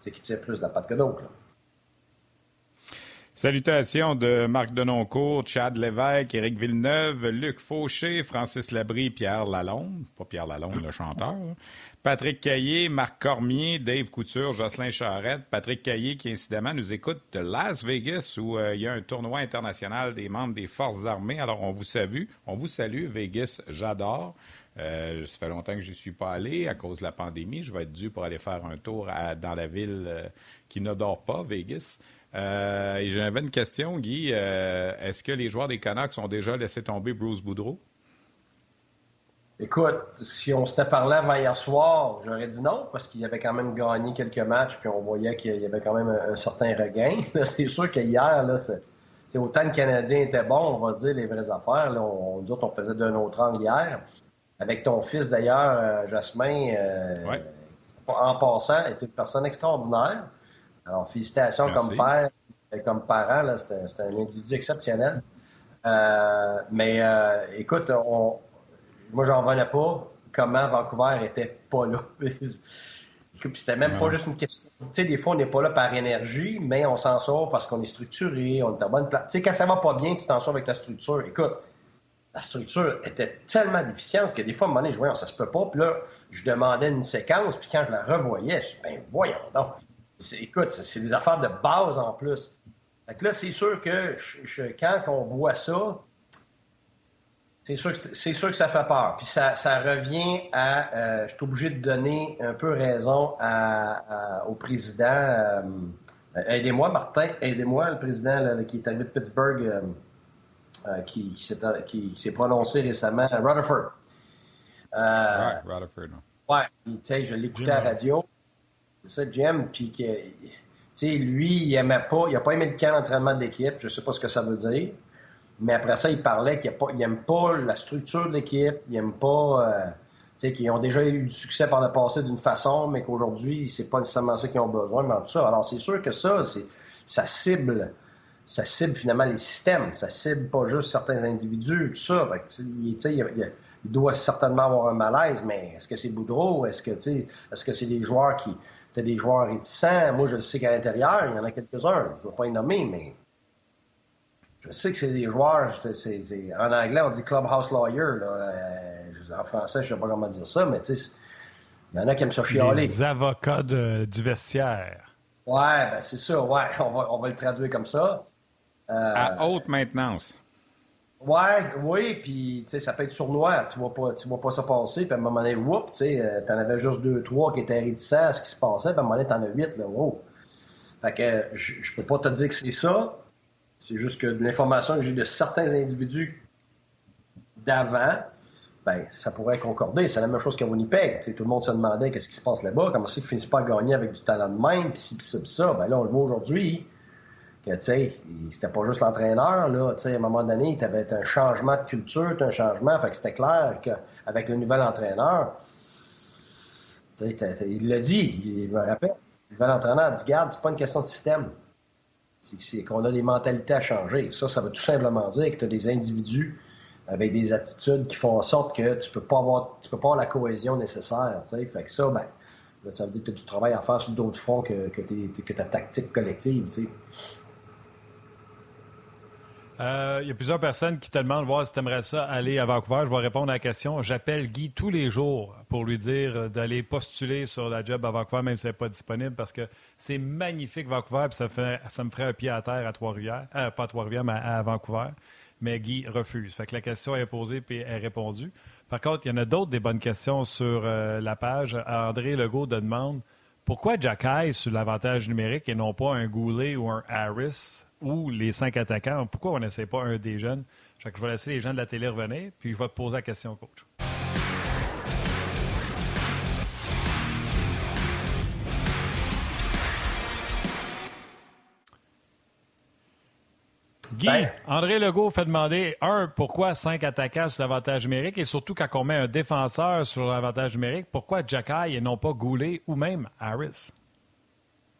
tirent plus de la patte que d'autres. Salutations de Marc Denoncourt, Chad Lévesque, Éric Villeneuve, Luc Fauché, Francis Labrie, Pierre Lalonde, pas Pierre Lalonde, le chanteur, Patrick Caillé, Marc Cormier, Dave Couture, Jocelyn Charette, Patrick Caillé qui incidemment nous écoute de Las Vegas où euh, il y a un tournoi international des membres des forces armées. Alors on vous salue, on vous salue, Vegas, j'adore. Euh, ça fait longtemps que je n'y suis pas allé à cause de la pandémie. Je vais être dû pour aller faire un tour dans la ville euh, qui ne dort pas, Vegas. Euh, j'avais une question, Guy. Euh, est-ce que les joueurs des Canucks ont déjà laissé tomber Bruce Boudreau? Écoute, si on s'était parlé avant hier soir, j'aurais dit non, parce qu'il avait quand même gagné quelques matchs, puis on voyait qu'il y avait quand même un, certain regain. c'est sûr que hier, là, c'est, autant le Canadien était bon, on va se dire les vraies affaires. On, dit on faisait d'un autre angle hier. Avec ton fils, d'ailleurs, euh, Jasmin, en passant, est une personne extraordinaire. Alors, félicitations comme père et comme parent. C'est un, individu exceptionnel. Euh, mais euh, écoute, on, moi, j'en revenais pas comment Vancouver était pas là. C'était même pas juste une question. Tu sais, des fois, on n'est pas là par énergie, mais on s'en sort parce qu'on est structuré, on est en bonne place. Tu sais, quand ça va pas bien, tu t'en sors avec ta structure. Écoute, la structure était tellement déficiente que des fois, à un moment donné, je voyais, ça se peut pas. Puis là, je demandais une séquence, puis quand je la revoyais, je dis, ben voyons donc écoute, c'est des affaires de base en plus. Fait là, c'est sûr que quand on voit ça, c'est sûr, que, sûr que ça fait peur. Puis ça, revient à. Euh, je suis obligé de donner un peu raison au président. Euh, aidez-moi, Martin, aidez-moi, le président qui est arrivé de Pittsburgh, euh, qui, s'est prononcé récemment, Rutherford. ouais, Rutherford. Ouais, tu sais, je l'écoutais à la radio. C'est ça, Jim, puis tu sais, lui, il aimait pas, il a pas aimé le camp d'entraînement d'équipe, je sais pas ce que ça veut dire, mais après ça, il parlait qu'il n'aime pas, pas la structure de l'équipe, il aime pas, euh, tu sais, qu'ils ont déjà eu du succès par le passé d'une façon, mais qu'aujourd'hui, c'est pas nécessairement ça qu'ils ont besoin, mais tout ça. Alors, c'est sûr que ça, ça cible, ça cible finalement les systèmes, ça cible pas juste certains individus, tout ça. Fait que, il, doit certainement avoir un malaise, mais est-ce que c'est Boudreau? Est-ce que, est-ce que c'est des joueurs qui, tu des joueurs réticents? Moi, je le sais qu'à l'intérieur, il y en a quelques-uns. Je ne vais pas les nommer, mais je sais que c'est des joueurs. en anglais, on dit clubhouse lawyer. Euh, en français, je ne sais pas comment dire ça, mais tu sais, il y en a qui aiment se chialer. Les avocats du vestiaire. Ouais, ben c'est ça, ouais. On va, on va le traduire comme ça. Euh, à haute maintenance. Ouais, oui, puis tu sais, ça peut être sournois. Tu vois pas, tu vois pas ça passer, puis à un moment donné, whoop, tu sais, euh, t'en avais juste deux, trois qui étaient réticents à ce qui se passait, puis à un moment donné, t'en as huit, là, wow. Fait que je peux pas te dire que c'est ça. C'est juste que de l'information que j'ai de certains individus d'avant, ben, ça pourrait concorder. C'est la même chose qu'à Winnipeg. tout le monde se demandait qu'est-ce qui se passe là-bas, comment c'est qu'ils finissent pas à gagner avec du talent de même, puis ci, puis ça, puis ça. Ben là, on le voit aujourd'hui que, tu sais, c'était pas juste l'entraîneur, là, tu sais, à un moment donné, tu avais un changement de culture, un changement, fait que c'était clair qu'avec le nouvel entraîneur, tu sais, il l'a dit, il me rappelle, le nouvel entraîneur a dit, garde, c'est pas une question de système, c'est qu'on a des mentalités à changer. Ça, ça veut tout simplement dire que tu as des individus avec des attitudes qui font en sorte que tu peux pas avoir, tu peux pas avoir la cohésion nécessaire, tu sais, fait que ça, ben, ça veut dire que tu as du travail à faire sur d'autres fronts que, que, ta tactique collective, tu sais. Euh, il y a plusieurs personnes qui te demandent voir si tu aimerais ça aller à Vancouver. Je vais répondre à la question. J'appelle Guy tous les jours pour lui dire d'aller postuler sur la job à Vancouver, même si elle n'est pas disponible, parce que c'est magnifique Vancouver, ça, me ferait un pied à terre à Trois-Rivières. Euh, pas Trois-Rivières, mais à Vancouver. Mais Guy refuse. Fait la question est posée puis est répondue. Par contre, il y en a d'autres des bonnes questions sur euh, la page. André Legault demande pourquoi Jack sur l'avantage numérique et non pas un Goulet ou un Harris? Ou les cinq attaquants. Pourquoi on n'essaie pas un des jeunes? Je vais laisser les gens de la télé revenir, puis je vais te poser la question, coach. Guy, Ben. André Legault fait demander, un, pourquoi cinq attaquants sur l'avantage numérique et surtout quand on met un défenseur sur l'avantage numérique, pourquoi Jacky et non pas Goulet ou même Harris?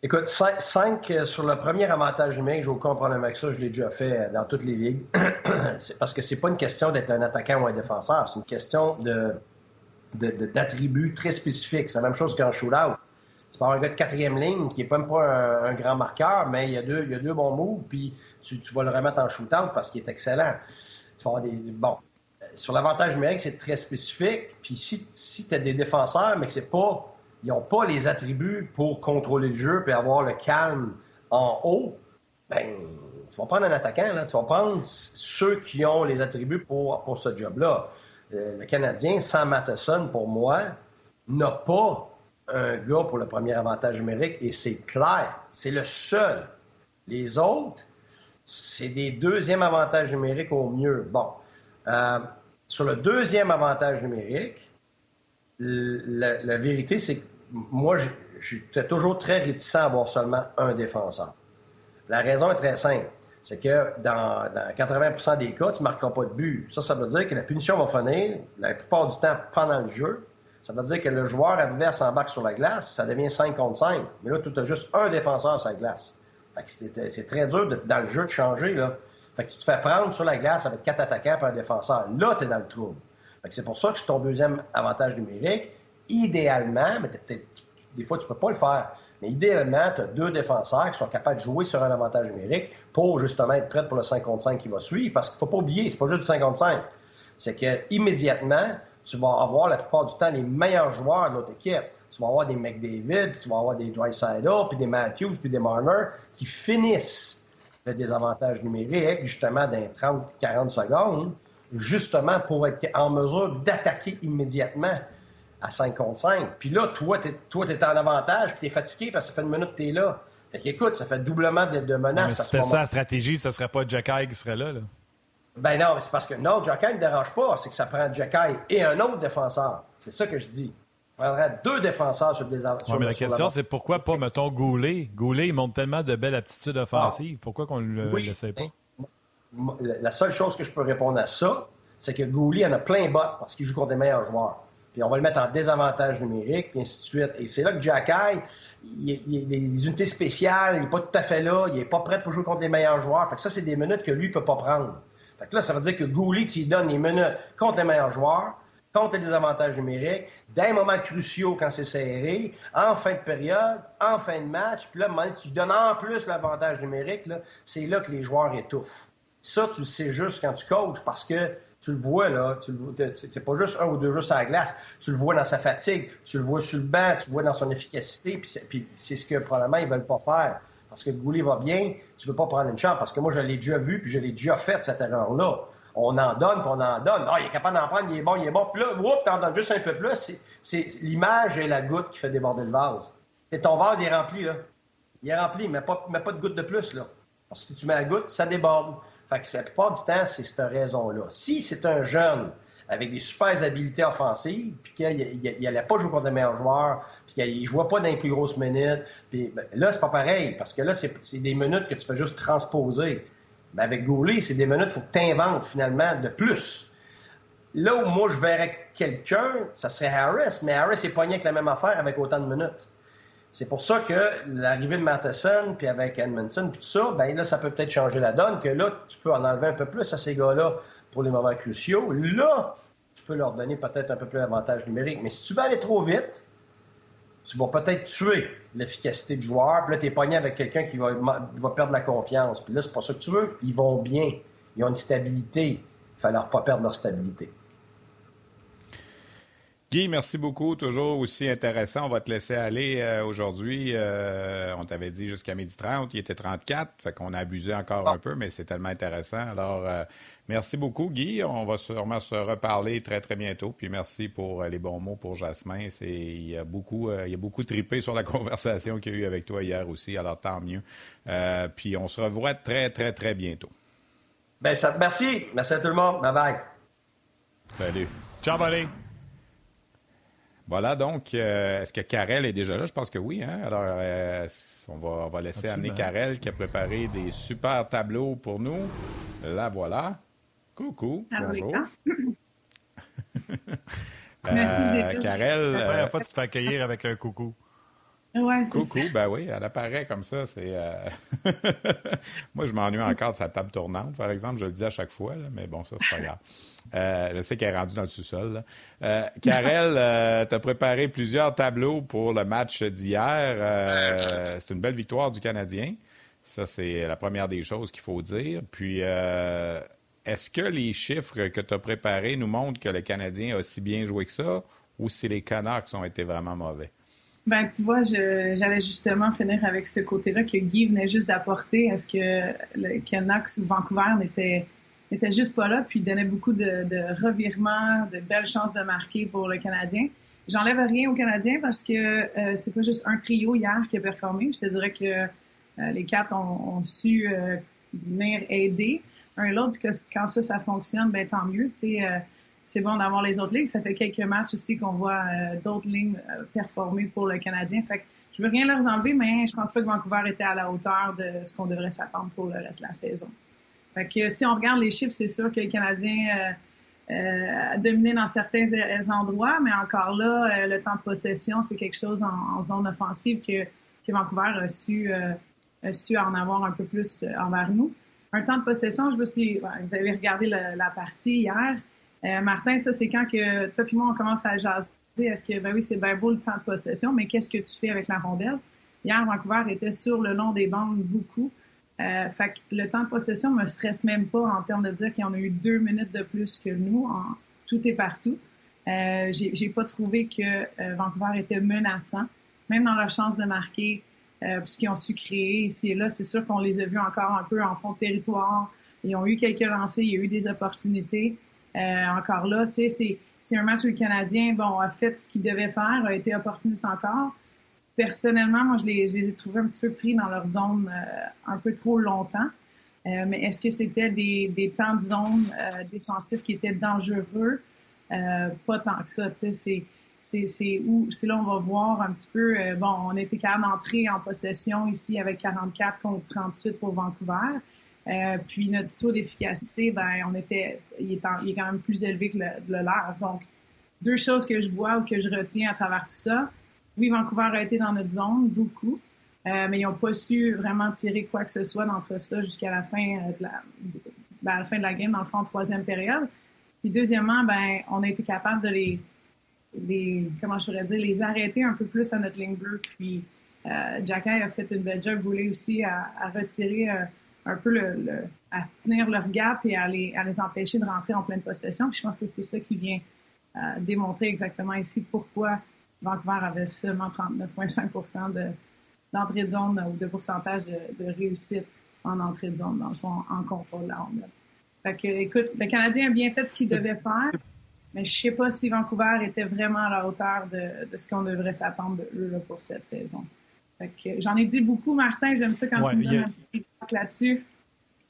Écoute, 5 sur le premier avantage numérique, j'ai aucun problème avec ça. Je l'ai déjà fait euh, dans toutes les ligues. Parce que c'est pas une question d'être un attaquant ou un défenseur. C'est une question de, d'attributs très spécifiques. C'est la même chose qu'en shootout. C'est pas un gars de quatrième ligne qui est même pas un, grand marqueur, mais il y a deux, il y a deux bons moves, puis tu, vas le remettre en shootout parce qu'il est excellent. Tu vas avoir des, bon. Euh, Sur l'avantage numérique, c'est très spécifique. Puis si, si tu des défenseurs, mais que c'est pas ils n'ont pas les attributs pour contrôler le jeu et avoir le calme en haut, ben, tu vas prendre un attaquant, là. tu vas prendre ceux qui ont les attributs pour, pour ce job-là. Euh, le Canadien, sans Matheson, pour moi, n'a pas un gars pour le premier avantage numérique et c'est clair. C'est le seul. Les autres, c'est des deuxièmes avantages numériques au mieux. Bon. Euh, sur le deuxième avantage numérique, la, la vérité, c'est que moi, j'étais toujours très réticent à avoir seulement un défenseur. La raison est très simple. C'est que dans, dans 80% des cas, tu ne marqueras pas de but. Ça, ça veut dire que la punition va finir la plupart du temps pendant le jeu. Ça veut dire que le joueur adverse embarque sur la glace, ça devient 5 contre 5. Mais là, tu as juste un défenseur sur la glace. C'est très dur dans le jeu de changer. Fait tu te fais prendre sur la glace avec quatre attaquants et un défenseur. Là, tu es dans le trouble. C'est pour ça que c'est ton deuxième avantage numérique. Idéalement, mais peut-être des fois, tu ne peux pas le faire. Mais idéalement, tu as deux défenseurs qui sont capables de jouer sur un avantage numérique pour justement être prêts pour le 5 contre 5 qui va suivre. Parce qu'il ne faut pas oublier, c'est pas juste du 5 contre 5. C'est que immédiatement, tu vas avoir la plupart du temps les meilleurs joueurs de l'autre équipe. Tu vas avoir des McDavid, tu vas avoir des Dreisaitl, puis des Matthews, puis des Marner qui finissent le désavantage numérique justement dans 30-40 secondes, justement pour être en mesure d'attaquer immédiatement à 5 contre 5. Puis là, toi, tu es, en avantage, puis tu es fatigué parce que ça fait une minute que tu es là. Fait qu'écoute, ça fait doublement de, de menaces. Ouais, si c'était ça la stratégie, ce ne serait pas Jacky qui serait là. là. Ben non, c'est parce que non, Jacky ne me dérange pas. C'est que ça prend Jacky et un autre défenseur. C'est ça que je dis. Il prendrait deux défenseurs sur des ouais, mais la question, c'est pourquoi pas, mettons, Goulet. Goulet, il montre tellement de belles aptitudes offensives. Ah. Pourquoi qu'on ne le oui, laissait pas? La seule chose que je peux répondre à ça, c'est que Goulet en a plein bas parce qu'il joue contre des meilleurs joueurs puis on va le mettre en désavantage numérique, puis ainsi de suite. Et c'est là que Jacky, il, il, il, les unités spéciales, il n'est pas tout à fait là, il n'est pas prêt pour jouer contre les meilleurs joueurs. Fait que ça, c'est des minutes que lui ne peut pas prendre. Fait que là, ça veut dire que Goulet, tu lui donnes les minutes contre les meilleurs joueurs, contre les désavantages numériques, d'un moments cruciaux quand c'est serré, en fin de période, en fin de match, puis là, tu lui donnes en plus l'avantage numérique, c'est là que les joueurs étouffent. Ça, tu le sais juste quand tu coaches parce que tu le vois, là. C'est pas juste un ou deux jours sur la glace. Tu le vois dans sa fatigue, tu le vois sur le banc, tu le vois dans son efficacité, puis c'est ce que probablement ils veulent pas faire. Parce que Goulet va bien, tu veux pas prendre une chance. Parce que moi, je l'ai déjà vu, puis je l'ai déjà fait, cette erreur-là. On en donne, puis on en donne. Ah, il est capable d'en prendre, il est bon, il est bon. Puis là, oups, t'en donnes juste un peu plus. C'est l'image et la goutte qui fait déborder le vase. Et ton vase, il est rempli, là. Il est rempli, mais pas, mais pas de goutte de plus, là. Parce que si tu mets la goutte, ça déborde. Fait que la plupart du temps, c'est cette raison-là. Si c'est un jeune avec des super habiletés offensives, puis qu'il n'allait pas jouer contre les meilleurs joueurs, puis qu'il ne jouait pas dans les plus grosses minutes, puis ben, là, c'est pas pareil, parce que là, c'est des minutes que tu fais juste transposer. Mais avec Goulet, c'est des minutes qu'il faut que tu inventes finalement de plus. Là où moi, je verrais quelqu'un, ça serait Harris, mais Harris est pogné avec la même affaire avec autant de minutes. C'est pour ça que l'arrivée de Matheson, puis avec Edmondson, puis tout ça, ben là, ça peut peut-être changer la donne, que là, tu peux en enlever un peu plus à ces gars-là pour les moments cruciaux. Là, tu peux leur donner peut-être un peu plus d'avantage numérique. Mais si tu vas aller trop vite, tu vas peut-être tuer l'efficacité du joueur. Puis là, tu es pogné avec quelqu'un qui va, perdre la confiance. Puis là, c'est pas ça que tu veux. Ils vont bien. Ils ont une stabilité. Il ne pas perdre leur stabilité. Guy, merci beaucoup. Toujours aussi intéressant. On va te laisser aller euh, aujourd'hui. Euh, on t'avait dit jusqu'à midi 30. Il était 34. Fait qu'on a abusé encore un peu, mais c'est tellement intéressant. Alors, euh, merci beaucoup, Guy. On va sûrement se reparler très, très bientôt. Puis merci pour les bons mots pour Jasmin. C'est, il y a beaucoup, il y a beaucoup trippé sur la conversation qu'il y a eu avec toi hier aussi. Alors, tant mieux. puis on se revoit très, très, très bientôt. Ben, ça, merci. Merci à tout le monde. Bye bye. Salut. Ciao, buddy. Voilà, donc, euh, est-ce que Karel est déjà là? Je pense que oui. Hein? Alors, euh, on, va, on va laisser amener Karel qui a préparé des super tableaux pour nous. La voilà. Coucou. Ah bonjour. Merci euh, Karel. La première fois, tu te fais accueillir avec un coucou. Ouais, Coucou, ben oui, elle apparaît comme ça. C'est euh, Moi, je m'ennuie encore de sa table tournante, par exemple. Je le dis à chaque fois, là, mais bon, ça, c'est pas grave. Euh, je sais qu'elle est rendue dans le sous-sol. Euh, Karel, euh, tu as préparé plusieurs tableaux pour le match d'hier. Euh, c'est une belle victoire du Canadien. Ça, c'est la première des choses qu'il faut dire. Puis, est-ce que les chiffres que tu as préparés nous montrent que le Canadien a si bien joué que ça ou si les Canucks ont été vraiment mauvais? Ben, tu vois, j'allais justement finir avec ce côté-là que Guy venait juste d'apporter. Est-ce que le Canucks ou Vancouver n'était n'était juste pas là, puis donnait beaucoup de, revirements, de belles chances de marquer pour le Canadien. J'enlève rien au Canadien parce que euh, c'est pas juste un trio hier qui a performé. Je te dirais que euh, les quatre ont, su euh, venir aider un l'autre, puis quand ça, ça fonctionne, ben tant mieux. Tu sais, c'est bon d'avoir les autres ligues. Ça fait quelques matchs aussi qu'on voit d'autres lignes performer pour le Canadien. Fait que je veux rien leur enlever, mais je pense pas que Vancouver était à la hauteur de ce qu'on devrait s'attendre pour le reste de la saison. Fait que si on regarde les chiffres, c'est sûr que le Canadien euh, a dominé dans certains endroits, mais encore là, le temps de possession, c'est quelque chose en, zone offensive que, que Vancouver a su, a su en avoir un peu plus envers nous. Un temps de possession, je me suis, vous avez regardé la, la partie hier. Euh, Martin, ça, c'est quand que toi et moi, on commence à jaser. Est-ce que, ben oui, c'est bien beau le temps de possession, mais qu'est-ce que tu fais avec la rondelle? Hier, Vancouver était sur le long des bandes beaucoup. Euh, fait que le temps de possession me stresse même pas en termes de dire qu'il y en a eu deux minutes de plus que nous en tout et partout. Euh, j'ai pas trouvé que euh, Vancouver était menaçant, même dans leur chance de marquer, euh, puisqu'ils ont su créer ici et là. C'est sûr qu'on les a vus encore un peu en fond de territoire. Ils ont eu quelques lancers, il y a eu des opportunités. Euh, encore là, tu sais, c'est un match où le Canadien, bon, a fait ce qu'il devait faire, a été opportuniste encore. Personnellement, moi, je les, je les, ai trouvés un petit peu pris dans leur zone euh, un peu trop longtemps. Euh, mais est-ce que c'était des, des temps de zone euh, défensifs qui étaient dangereux? Euh, pas tant que ça, tu sais, c'est où c'est là on va voir un petit peu bon on était quand même entré en possession ici avec 44 contre 38 pour Vancouver euh, puis notre taux d'efficacité, ben, on était, il est, en, il est, quand même plus élevé que le, le leur. Donc, deux choses que je vois ou que je retiens à travers tout ça. Oui, Vancouver a été dans notre zone, beaucoup, euh, mais ils n'ont pas su vraiment tirer quoi que ce soit d'entre ça jusqu'à la fin de la, ben, à la fin de la game, dans le fond, troisième période. Puis deuxièmement, ben, on a été capable de les, les, comment je pourrais dire, les arrêter un peu plus à notre ligne bleue. Puis euh, Jacky a fait une belle job, voulait aussi à, à retirer euh, un peu le, le, à tenir leur gap et à les, à les empêcher de rentrer en pleine possession. Puis je pense que c'est ça qui vient euh, démontrer exactement ici pourquoi Vancouver avait seulement 39,5 de, d'entrée de zone ou de pourcentage de, de, réussite en entrée de zone, dans le son, en contrôle de la ronde. Fait que, écoute, le Canadien a bien fait ce qu'il devait faire, mais je sais pas si Vancouver était vraiment à la hauteur de, de ce qu'on devrait s'attendre de eux là, pour cette saison. J'en ai dit beaucoup, Martin. J'aime ça quand ouais, tu me donnes a... un petit feedback là-dessus.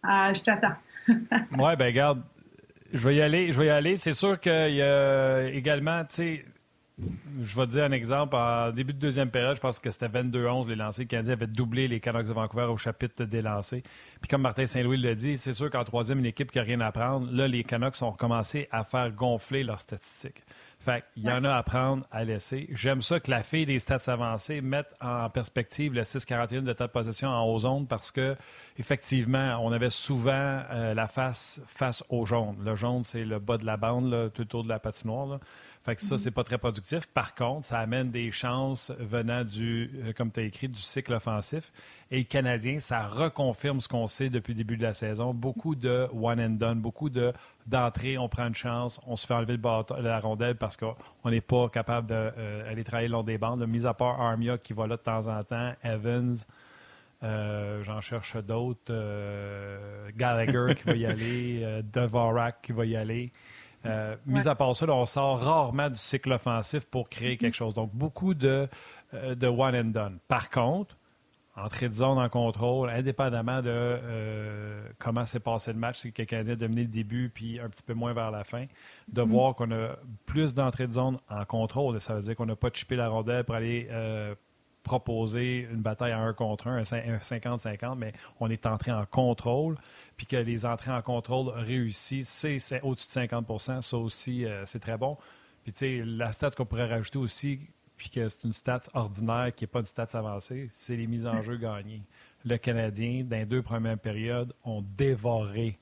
Euh, je t'attends. oui, ben garde, je vais y aller. Je vais y aller. C'est sûr qu'il y a également, tu sais, je vais te dire un exemple. En début de deuxième période, je pense que c'était 22-11 les lancers. Le Canadien avait doublé les Canucks de Vancouver au chapitre des lancers. Puis comme Martin Saint-Louis l'a dit, c'est sûr qu'en troisième, une équipe qui n'a rien à prendre, là, les Canucks ont recommencé à faire gonfler leurs statistiques. Fait il y en a à prendre, à laisser. J'aime ça que la fille des stats avancés mette en perspective le 6-41 de temps de en haut zone parce que, effectivement, on avait souvent euh, la face face au jaune. Le jaune, c'est le bas de la bande, tout autour de la patinoire. Fait que ça, c'est pas très productif. Par contre, ça amène des chances venant du, euh, comme tu as écrit, du cycle offensif. Et le Canadien, ça reconfirme ce qu'on sait depuis le début de la saison. Beaucoup de one and done, beaucoup de d'entrée, on prend une chance, on se fait enlever le bâton, la rondelle parce qu'on n'est pas capable d'aller euh, travailler le long des bandes. Mis à part Armia qui va là de temps en temps, Evans, euh, j'en cherche d'autres, Gallagher qui va y aller, Devorak qui va y aller. Euh, mis ouais. à part ça, là, on sort rarement du cycle offensif pour créer quelque chose. Donc, beaucoup de, euh, de one and done. Par contre, entrée de zone en contrôle, indépendamment de euh, comment s'est passé le match, que le Canadien a dominé le début puis un petit peu moins vers la fin, de mm-hmm. voir qu'on a plus d'entrée de zone en contrôle. Ça veut dire qu'on n'a pas chippé la rondelle pour aller euh, proposer une bataille à un contre un, un 50-50, mais on est entré en contrôle, puis que les entrées en contrôle réussissent, c'est au-dessus de 50% Ça aussi, euh, c'est très bon. Puis, tu sais, la stat qu'on pourrait rajouter aussi, puis que c'est une stat ordinaire qui n'est pas une stat avancée, c'est les mises en jeu gagnées. Le Canadien, dans les deux premières périodes, ont dévoré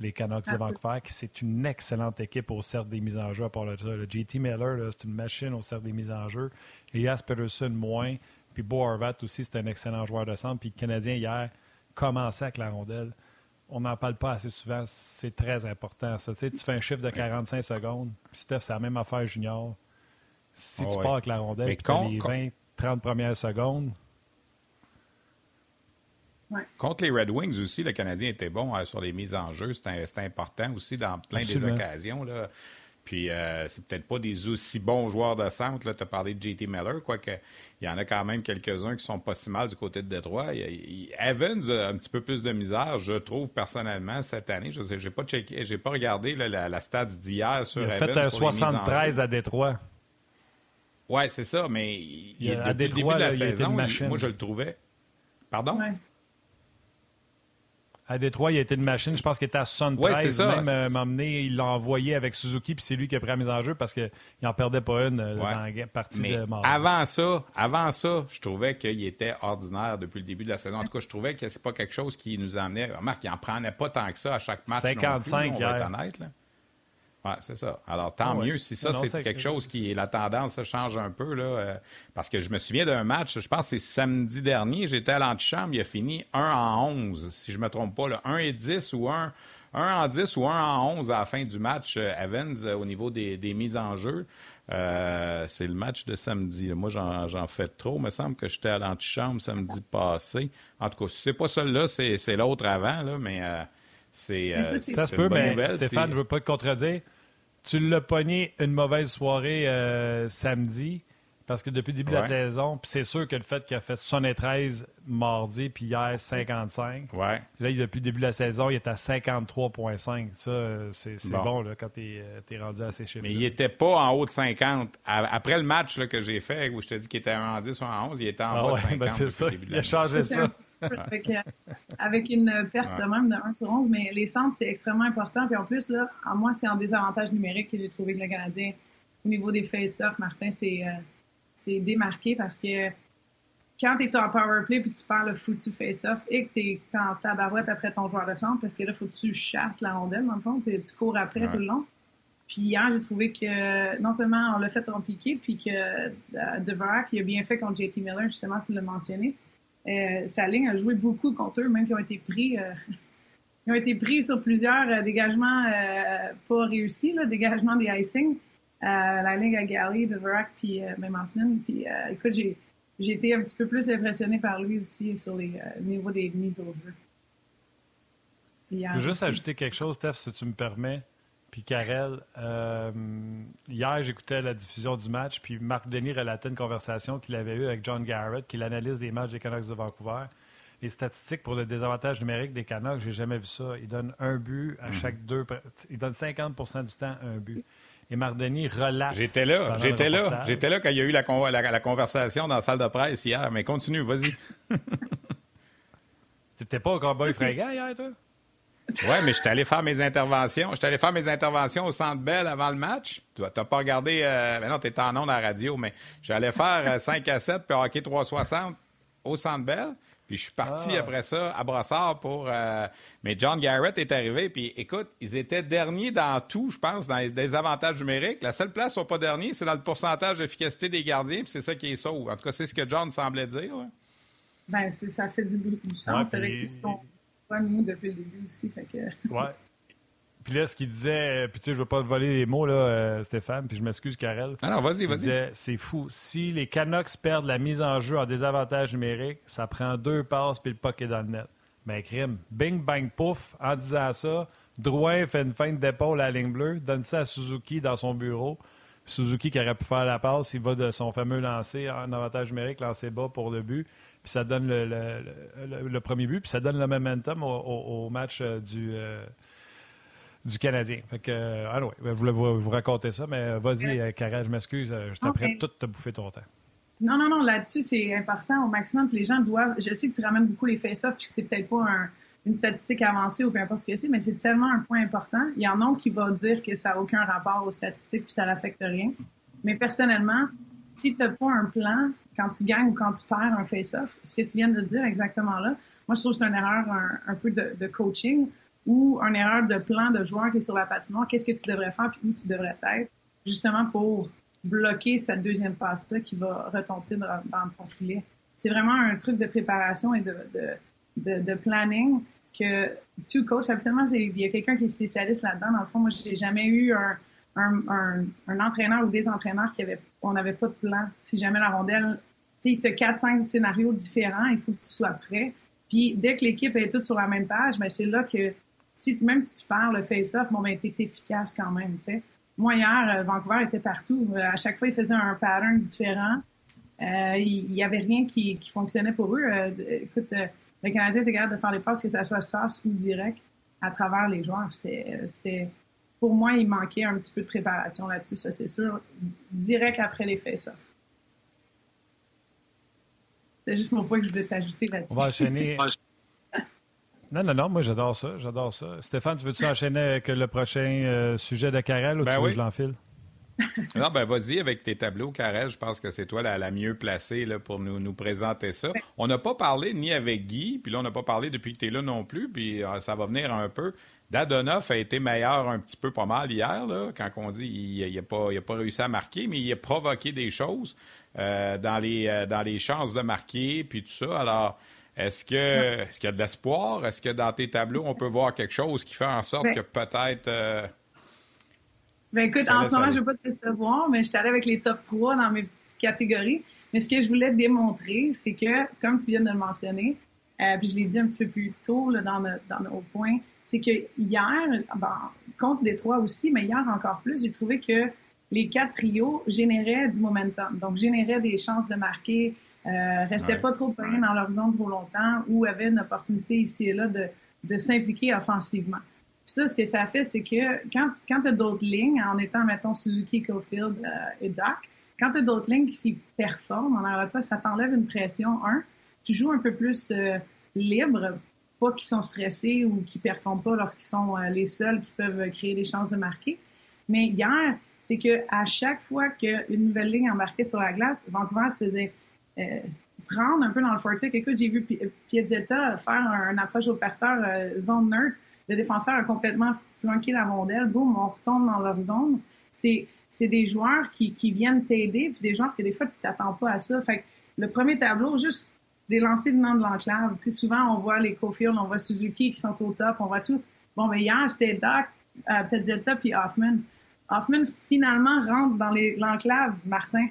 les Canucks de Vancouver, qui c'est une excellente équipe au cercle des mises en jeu à part le, le JT Miller, c'est une machine au cercle des mises en jeu. Elias Peterson, moins. Puis Bo Horvat aussi, c'est un excellent joueur de centre. Puis le Canadien, hier, commençait avec la rondelle. On n'en parle pas assez souvent. C'est très important. Ça. Tu, sais, tu fais un chiffre de 45 secondes. Puis Steph, c'est la même affaire junior. Si tu pars avec la rondelle, tu les 20, 30 premières secondes. Contre les Red Wings aussi, le Canadien était bon euh, sur les mises en jeu. C'était important aussi dans plein des occasions. Là. Puis, euh, c'est peut-être pas des aussi bons joueurs de centre. Tu as parlé de JT Miller, quoique il y en a quand même quelques-uns qui sont pas si mal du côté de Détroit. Evans a un petit peu plus de misère, je trouve, personnellement, cette année. Je sais, j'ai pas checké, j'ai pas regardé la, la stat d'hier sur il a fait un 73 à Détroit. Oui, c'est ça, mais il, depuis le début de la saison, moi, je le trouvais. Pardon? À Détroit, il a été une machine. Je pense qu'il était à 73. Ouais, même euh, m'emmener, il l'a envoyé avec Suzuki, puis c'est lui qui a pris la mise en jeu parce qu'il n'en perdait pas une euh, dans la partie Mais de Avant ça, avant ça, je trouvais qu'il était ordinaire depuis le début de la saison. En tout cas, je trouvais que c'est pas quelque chose qui nous amenait. Remarque, il n'en prenait pas tant que ça à chaque match. 55, non plus, on va être honnête, là. Oui, c'est ça. Alors, tant ah mieux si ça, c'est quelque chose qui la tendance change un peu. Là, euh, parce que je me souviens d'un match, je pense que c'est samedi dernier, j'étais à l'antichambre, il a fini 1 en 11, si je ne me trompe pas. Là, 1 et 10 ou 1, 1 en 10 ou 1 en 11 à la fin du match euh, Evans euh, au niveau des, mises en jeu. c'est le match de samedi. Moi, j'en fais trop. Il me semble que j'étais à l'antichambre samedi passé. En tout cas, si c'est pas celui-là, c'est l'autre avant, là, mais c'est. ça se peut, mais Stéphane, je ne veux pas te contredire tu l'as pogné une mauvaise soirée euh, samedi. Parce que depuis le début de la saison, puis c'est sûr que le fait qu'il a fait 73 mardi, puis hier 55. Ouais. Là, depuis le début de la saison, il est à 53,5. Ça, c'est bon. là, quand tu es, es, rendu à ces chiffres. Mais il n'était pas en haut de 50. Après le match là, que j'ai fait, où je te dis qu'il était en 10 ou en 11, il était en ah bas de 50. Ben c'est ça. Il a changé ça. avec, avec, une perte de même de 1 sur 11, mais les centres, c'est extrêmement important. Puis en plus, là, moi, c'est en désavantage numérique que j'ai trouvé que le Canadien, au niveau des face-offs, Martin, c'est. Euh, c'est démarqué parce que quand tu es en power play puis tu perds le foutu face-off et que tu es en tabarouette après ton joueur de centre, parce que là, il faut que tu chasses la rondelle, dans le fond. Tu cours après tout le long. Puis hier, j'ai trouvé que non seulement on l'a fait en piqué, puis que euh, Devarak, il a bien fait contre JT Miller, justement, tu l'as mentionné. Euh, sa ligne a joué beaucoup contre eux, même qui ont été pris. Euh, ils ont été pris sur plusieurs dégagements pas réussis, là, dégagements des icing la ligne à Galley, de Verac, puis euh, même Hoffman. Puis euh, écoute, j'ai, j'ai été un petit peu plus impressionné par lui aussi sur les euh, niveaux des mises au jeu. je veux juste ajouter quelque chose, Steph, si tu me permets. Puis Karel, hier, j'écoutais la diffusion du match, puis Marc Denis relatait une conversation qu'il avait eue avec John Garrett, qui l'analyse des matchs des Canucks de Vancouver. Les statistiques pour le désavantage numérique des Canucks, j'ai jamais vu ça. Il donne un but à mhm. chaque deux. Il donne 50 du temps un but et Mardini. J'étais là, j'étais là, j'étais là quand il y a eu la, la, conversation dans la salle de presse hier, mais continue, vas-y. T'étais pas au cowboy fringant hier, toi? Oui, mais j'étais allé faire mes interventions. J'étais allé faire mes interventions au Centre Bell avant le match. Tu n'as pas regardé... Euh, mais non, tu étais en ondes à la radio, mais j'allais faire 5 euh, à 7 puis hockey 360 au Centre Bell. Puis je suis parti ah. après ça à Brossard pour. Euh, mais John Garrett est arrivé. Puis écoute, ils étaient derniers dans tout, je pense, dans les, avantages numériques. La seule place où ils sont pas derniers, c'est dans le pourcentage d'efficacité des gardiens. Puis c'est ça qui est sauve. En tout cas, c'est ce que John semblait dire. Là. Ben, ça fait du, du sens avec tout ce qu'on voit, nous, depuis le début aussi. Fait que... Ouais. Puis là, ce qu'il disait, puis tu sais, je veux pas te voler les mots, là, euh, Stéphane, puis je m'excuse, Karel. Ah non, vas-y, vas-y. c'est fou. Si les Canucks perdent la mise en jeu en désavantage numérique, ça prend deux passes, puis le puck est dans le net. Ben, crime. Bing, bang, pouf, en disant ça, Drouin fait une feinte d'épaule à la ligne bleue, donne ça à Suzuki dans son bureau. Suzuki qui aurait pu faire la passe, il va de son fameux lancer en avantage numérique, lancer bas pour le but, puis ça donne le, premier but, puis ça donne le momentum au, match euh, du, euh, du Canadien. Fait que, ah je voulais vous, raconter ça, mais vas-y, Karel, je m'excuse, je t'apprête tout te bouffer ton temps. Non, non, non, là-dessus, c'est important au maximum que les gens doivent. Je sais que tu ramènes beaucoup les face-offs, puis c'est peut-être pas une statistique avancée ou peu importe ce que c'est, mais c'est tellement un point important. Il y en a qui vont dire que ça n'a aucun rapport aux statistiques puis ça n'affecte rien. Mais personnellement, si tu n'as pas un plan quand tu gagnes ou quand tu perds un face-off, ce que tu viens de dire exactement là, moi, je trouve que c'est une erreur un, peu de, de, coaching ou une erreur de plan de joueur qui est sur la patinoire. Qu'est-ce que tu devrais faire puis où tu devrais être, justement pour bloquer cette deuxième passe-là qui va retentir dans, ton filet. C'est vraiment un truc de préparation et de, de, de, planning que tu coach, habituellement, il y a quelqu'un qui est spécialiste là-dedans. Dans le fond, moi, j'ai jamais eu un, un, un, entraîneur ou des entraîneurs qui avaient, on n'avait pas de plan. Si jamais la rondelle, tu sais, as quatre, cinq scénarios différents, il faut que tu sois prêt. Puis, dès que l'équipe est toute sur la même page, ben, c'est là que, si, même si tu perds le face-off, bon, ben, t'es efficace quand même, tu sais. Moi, hier, euh, Vancouver était partout. Euh, à chaque fois, ils faisaient un pattern différent. Euh, il n'y avait rien qui, fonctionnait pour eux. écoute, le Canadien était capable de faire les passes, que ça soit sauce ou direct, à travers les joueurs. C'était, pour moi, il manquait un petit peu de préparation là-dessus, ça c'est sûr. Direct après les face-offs. C'est juste mon point que je voulais t'ajouter là-dessus. On va enchaîner. Non, non, non, moi j'adore ça, j'adore ça. Stéphane, tu veux-tu enchaîner avec le prochain euh, sujet de Carrel ou ben tu veux que je l'enfile? non, ben vas-y avec tes tableaux, Carrel. Je pense que c'est toi la, mieux placée là, pour nous, nous présenter ça. On n'a pas parlé ni avec Guy, puis là, on n'a pas parlé depuis que tu es là non plus, puis euh, ça va venir un peu. Dadonoff a été meilleur un petit peu pas mal hier, là, quand on dit qu'il n'a pas, pas réussi à marquer, mais il a provoqué des choses euh, dans, les, dans les chances de marquer, puis tout ça. Alors, est-ce que est-ce qu'il y a de l'espoir? Est-ce que dans tes tableaux, on peut voir quelque chose qui fait en sorte ben que peut-être. Euh, ben écoute, en ce moment, je ne vais pas te savoir, mais je suis allée avec les top 3 dans mes petites catégories. Mais ce que je voulais démontrer, c'est que, comme tu viens de le mentionner, euh, puis je l'ai dit un petit peu plus tôt là, dans, dans nos points, c'est que hier, bon, contre Détroit aussi, mais hier encore plus, j'ai trouvé que les quatre trios généraient du momentum. Donc, généraient des chances de marquer, euh, restaient pas trop payés dans leur zone trop longtemps ou avaient une opportunité ici et là de, de s'impliquer offensivement. Puis ça, ce que ça fait, c'est que quand, quand tu as d'autres lignes, en étant, mettons, Suzuki, Cofield euh, et Doc, quand tu as d'autres lignes qui s'y performent en arrière toi, ça t'enlève une pression. Un, tu joues un peu plus euh, libre, pas qu'ils sont stressés ou qui performent pas lorsqu'ils sont euh, les seuls qui peuvent créer des chances de marquer. Mais hier, c'est que à chaque fois qu'une nouvelle ligne embarquait sur la glace, Vancouver se faisait prendre un peu dans le fortier. Écoute, j'ai vu Piazzetta faire un, approche au parterre euh, zone neutre. Le défenseur a complètement flanqué la rondelle. Boum, on retourne dans leur zone. C'est c'est des joueurs qui, viennent t'aider, puis des joueurs que des fois, tu t'attends pas à ça. Fait que le premier tableau, juste des lancers de nom de l'enclave. Tu souvent, on voit les Cofield, on voit Suzuki qui sont au top, on voit tout. Bon, mais hier, c'était Doc, euh, puis Hoffman. Hoffman, finalement, rentre dans l'enclave, Martin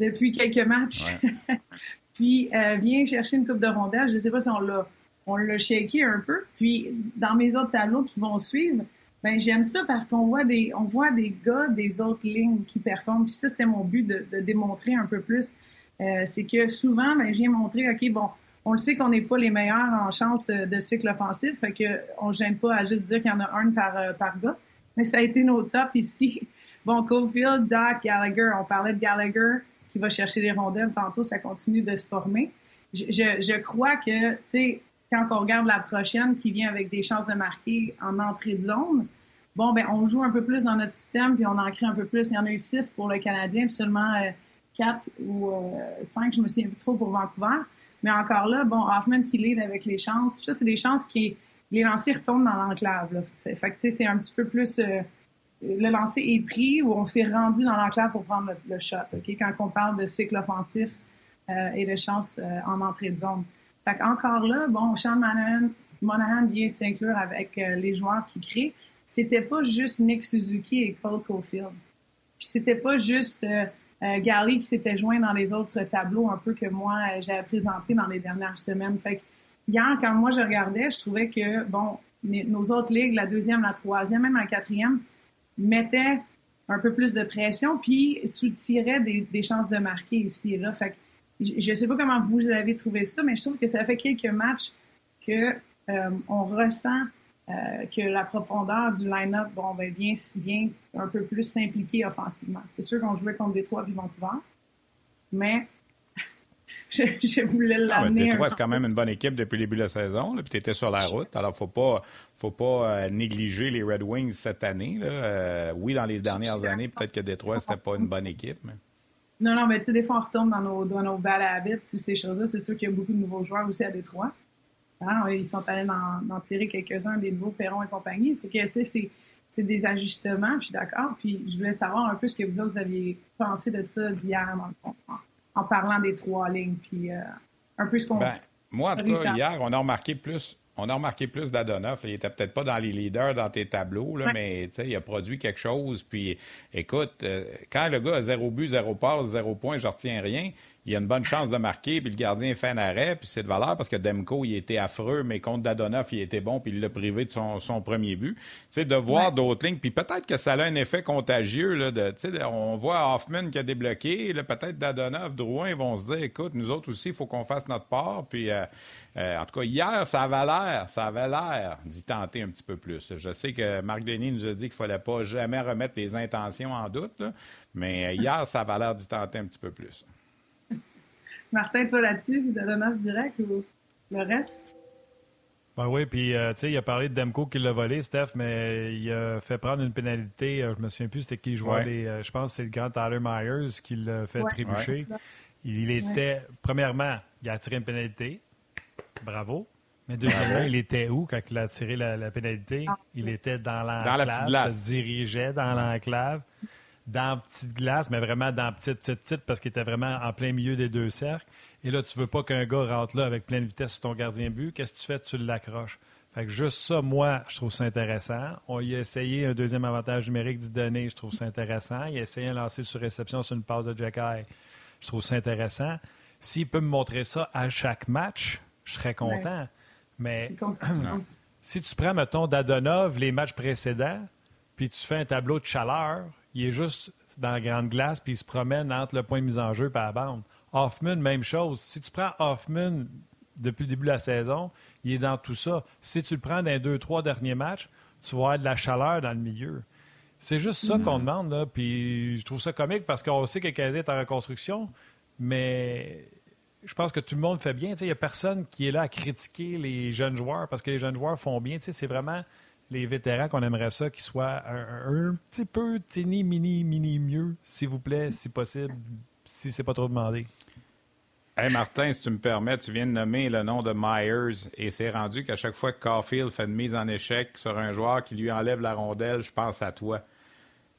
depuis quelques matchs. puis euh, vient chercher une coupe de rondelles. Je ne sais pas si on l'a on l'a shaké un peu. Puis dans mes autres tableaux qui vont suivre, ben j'aime ça parce qu'on voit des on voit des gars des autres lignes qui performent. Puis ça c'était mon but de, de, démontrer un peu plus. Euh, c'est que souvent ben je viens montrer ok bon on le sait qu'on n'est pas les meilleurs en chance de cycle offensif, fait que on gêne pas à juste dire qu'il y en a un par euh, par gars. Mais ça a été nos tops ici. Bon, Cofield, Doc, Gallagher, on parlait de Gallagher qui va chercher les rondelles. Tantôt, ça continue de se former. Je, je, crois que, tu sais, quand on regarde la prochaine qui vient avec des chances de marquer en entrée de zone, bon, ben, on joue un peu plus dans notre système, puis on en crée un peu plus. Il y en a eu six pour le Canadien, puis seulement euh, quatre ou euh, cinq, je me souviens plus trop pour Vancouver. Mais encore là, bon, Hoffman qui lead avec les chances. Ça, c'est des chances qui, les lancers retournent dans l'enclave. Fait que, c'est un petit peu plus, euh, le lancer est pris ou on s'est rendu dans l'enclave pour prendre le, shot. Ok, Quand on parle de cycle offensif euh, et de chance euh, en entrée de zone. Fait encore là, bon, Sean Monahan, vient s'inclure avec euh, les joueurs qui créent. C'était pas juste Nick Suzuki et Paul Caulfield. Puis c'était pas juste Gary qui s'était joint dans les autres tableaux un peu que moi j'avais présenté dans les dernières semaines. Fait que hier, quand moi je regardais, je trouvais que bon, nos autres ligues, la deuxième, la troisième, même la quatrième, mettait un peu plus de pression, puis soutirait des, chances de marquer ici et là. Fait que je ne sais pas comment vous avez trouvé ça, mais je trouve que ça fait quelques matchs que euh, on ressent euh, que la profondeur du line-up bon, ben, vient, vient un peu plus s'impliquer offensivement. C'est sûr qu'on jouait contre Détroit et Vancouver, mais je, je, voulais ah, l'amener. Détroit, c'est quand même une bonne équipe depuis le début de la saison, puis tu étais sur la route. Alors, faut pas, faut pas euh, négliger les Red Wings cette année. Là. oui, dans les dernières années, peut-être que Détroit, c'était pas une bonne équipe. Mais... Non, non, mais tu sais, des fois, on retourne dans nos, dans nos bad habits ou ces choses-là. C'est sûr qu'il y a beaucoup de nouveaux joueurs aussi à Détroit. Hein, ils sont allés en, tirer quelques-uns, des nouveaux Perron et compagnie. Fait que, c'est, c'est des ajustements, je suis d'accord. Puis je voulais savoir un peu ce que vous, vous aviez pensé de ça d'hier, en, en, parlant des trois lignes. Puis euh, un peu ce qu'on. Ben, moi, en tout cas, hier, on a remarqué plus on a remarqué plus d'Adonoff. Il était peut-être pas dans les leaders dans tes tableaux, là, mais il a produit quelque chose. Puis, écoute, euh, quand le gars a zéro but, zéro passe, zéro point, je retiens rien il a une bonne chance de marquer, puis le gardien fait un arrêt, puis c'est de valeur parce que Demko, il était affreux, mais contre Dadonoff, il était bon, puis il l'a privé de son, son premier but. Tu sais, de voir d'autres lignes, puis peut-être que ça a un effet contagieux, là, de, tu sais, on voit Hoffman qui a débloqué, peut-être Dadonoff, Drouin, ils vont se dire, écoute, nous autres aussi, il faut qu'on fasse notre part, puis euh, euh, en tout cas, hier, ça avait l'air, ça avait l'air d'y tenter un petit peu plus. Je sais que Marc Denis nous a dit qu'il ne fallait pas jamais remettre les intentions en doute, mais euh, hier, ça avait l'air d'y tenter un petit peu plus. Martin, toi là-dessus, tu donnes direct ou le reste? Ben oui, puis euh, tu sais, il a parlé de Demko qui l'a volé, Steph, mais il a fait prendre une pénalité. Euh, je me souviens plus c'était qui jouait les. Euh, je pense que c'est le grand Tyler Myers qui l'a fait trébucher. Il était, premièrement, il a tiré une pénalité. Bravo. Mais deuxièmement, il était où quand il a tiré la, pénalité? Ah. Il était dans l'enclave. Dans la petite glace. se dirigeait dans l'enclave dans petite glace, mais vraiment dans petite, petite, petite, parce qu'il était vraiment en plein milieu des deux cercles. Et là, tu veux pas qu'un gars rentre là avec pleine vitesse sur ton gardien but. Qu'est-ce que tu fais? Tu l'accroches. Fait que juste ça, moi, je trouve ça intéressant. On y a essayé un deuxième avantage numérique d'y donner, je trouve ça intéressant. Il a essayé un lancer sur réception sur une passe de Jack Je trouve ça intéressant. S'il peut me montrer ça à chaque match, je serais content. Mais si tu prends, mettons, d'Adonov, les matchs précédents, puis tu fais un tableau de chaleur, il est juste dans la grande glace, puis il se promène entre le point de mise en jeu et la bande. Hoffman, même chose. Si tu prends Hoffman depuis le début de la saison, il est dans tout ça. Si tu le prends dans les deux, trois derniers matchs, tu vas avoir de la chaleur dans le milieu. C'est juste ça qu'on mm-hmm. demande, là. Puis je trouve ça comique parce qu'on sait que Kazé est en reconstruction, mais je pense que tout le monde fait bien. Il n'y a personne qui est là à critiquer les jeunes joueurs parce que les jeunes joueurs font bien. C'est vraiment les vétérans qu'on aimerait ça qu'ils soient un, petit peu tini, mini, mini mieux, s'il vous plaît, si possible, si c'est pas trop demandé. Hey Martin, si tu me permets, tu viens de nommer le nom de Myers et c'est rendu qu'à chaque fois que Caulfield fait une mise en échec sur un joueur qui lui enlève la rondelle, je pense à toi.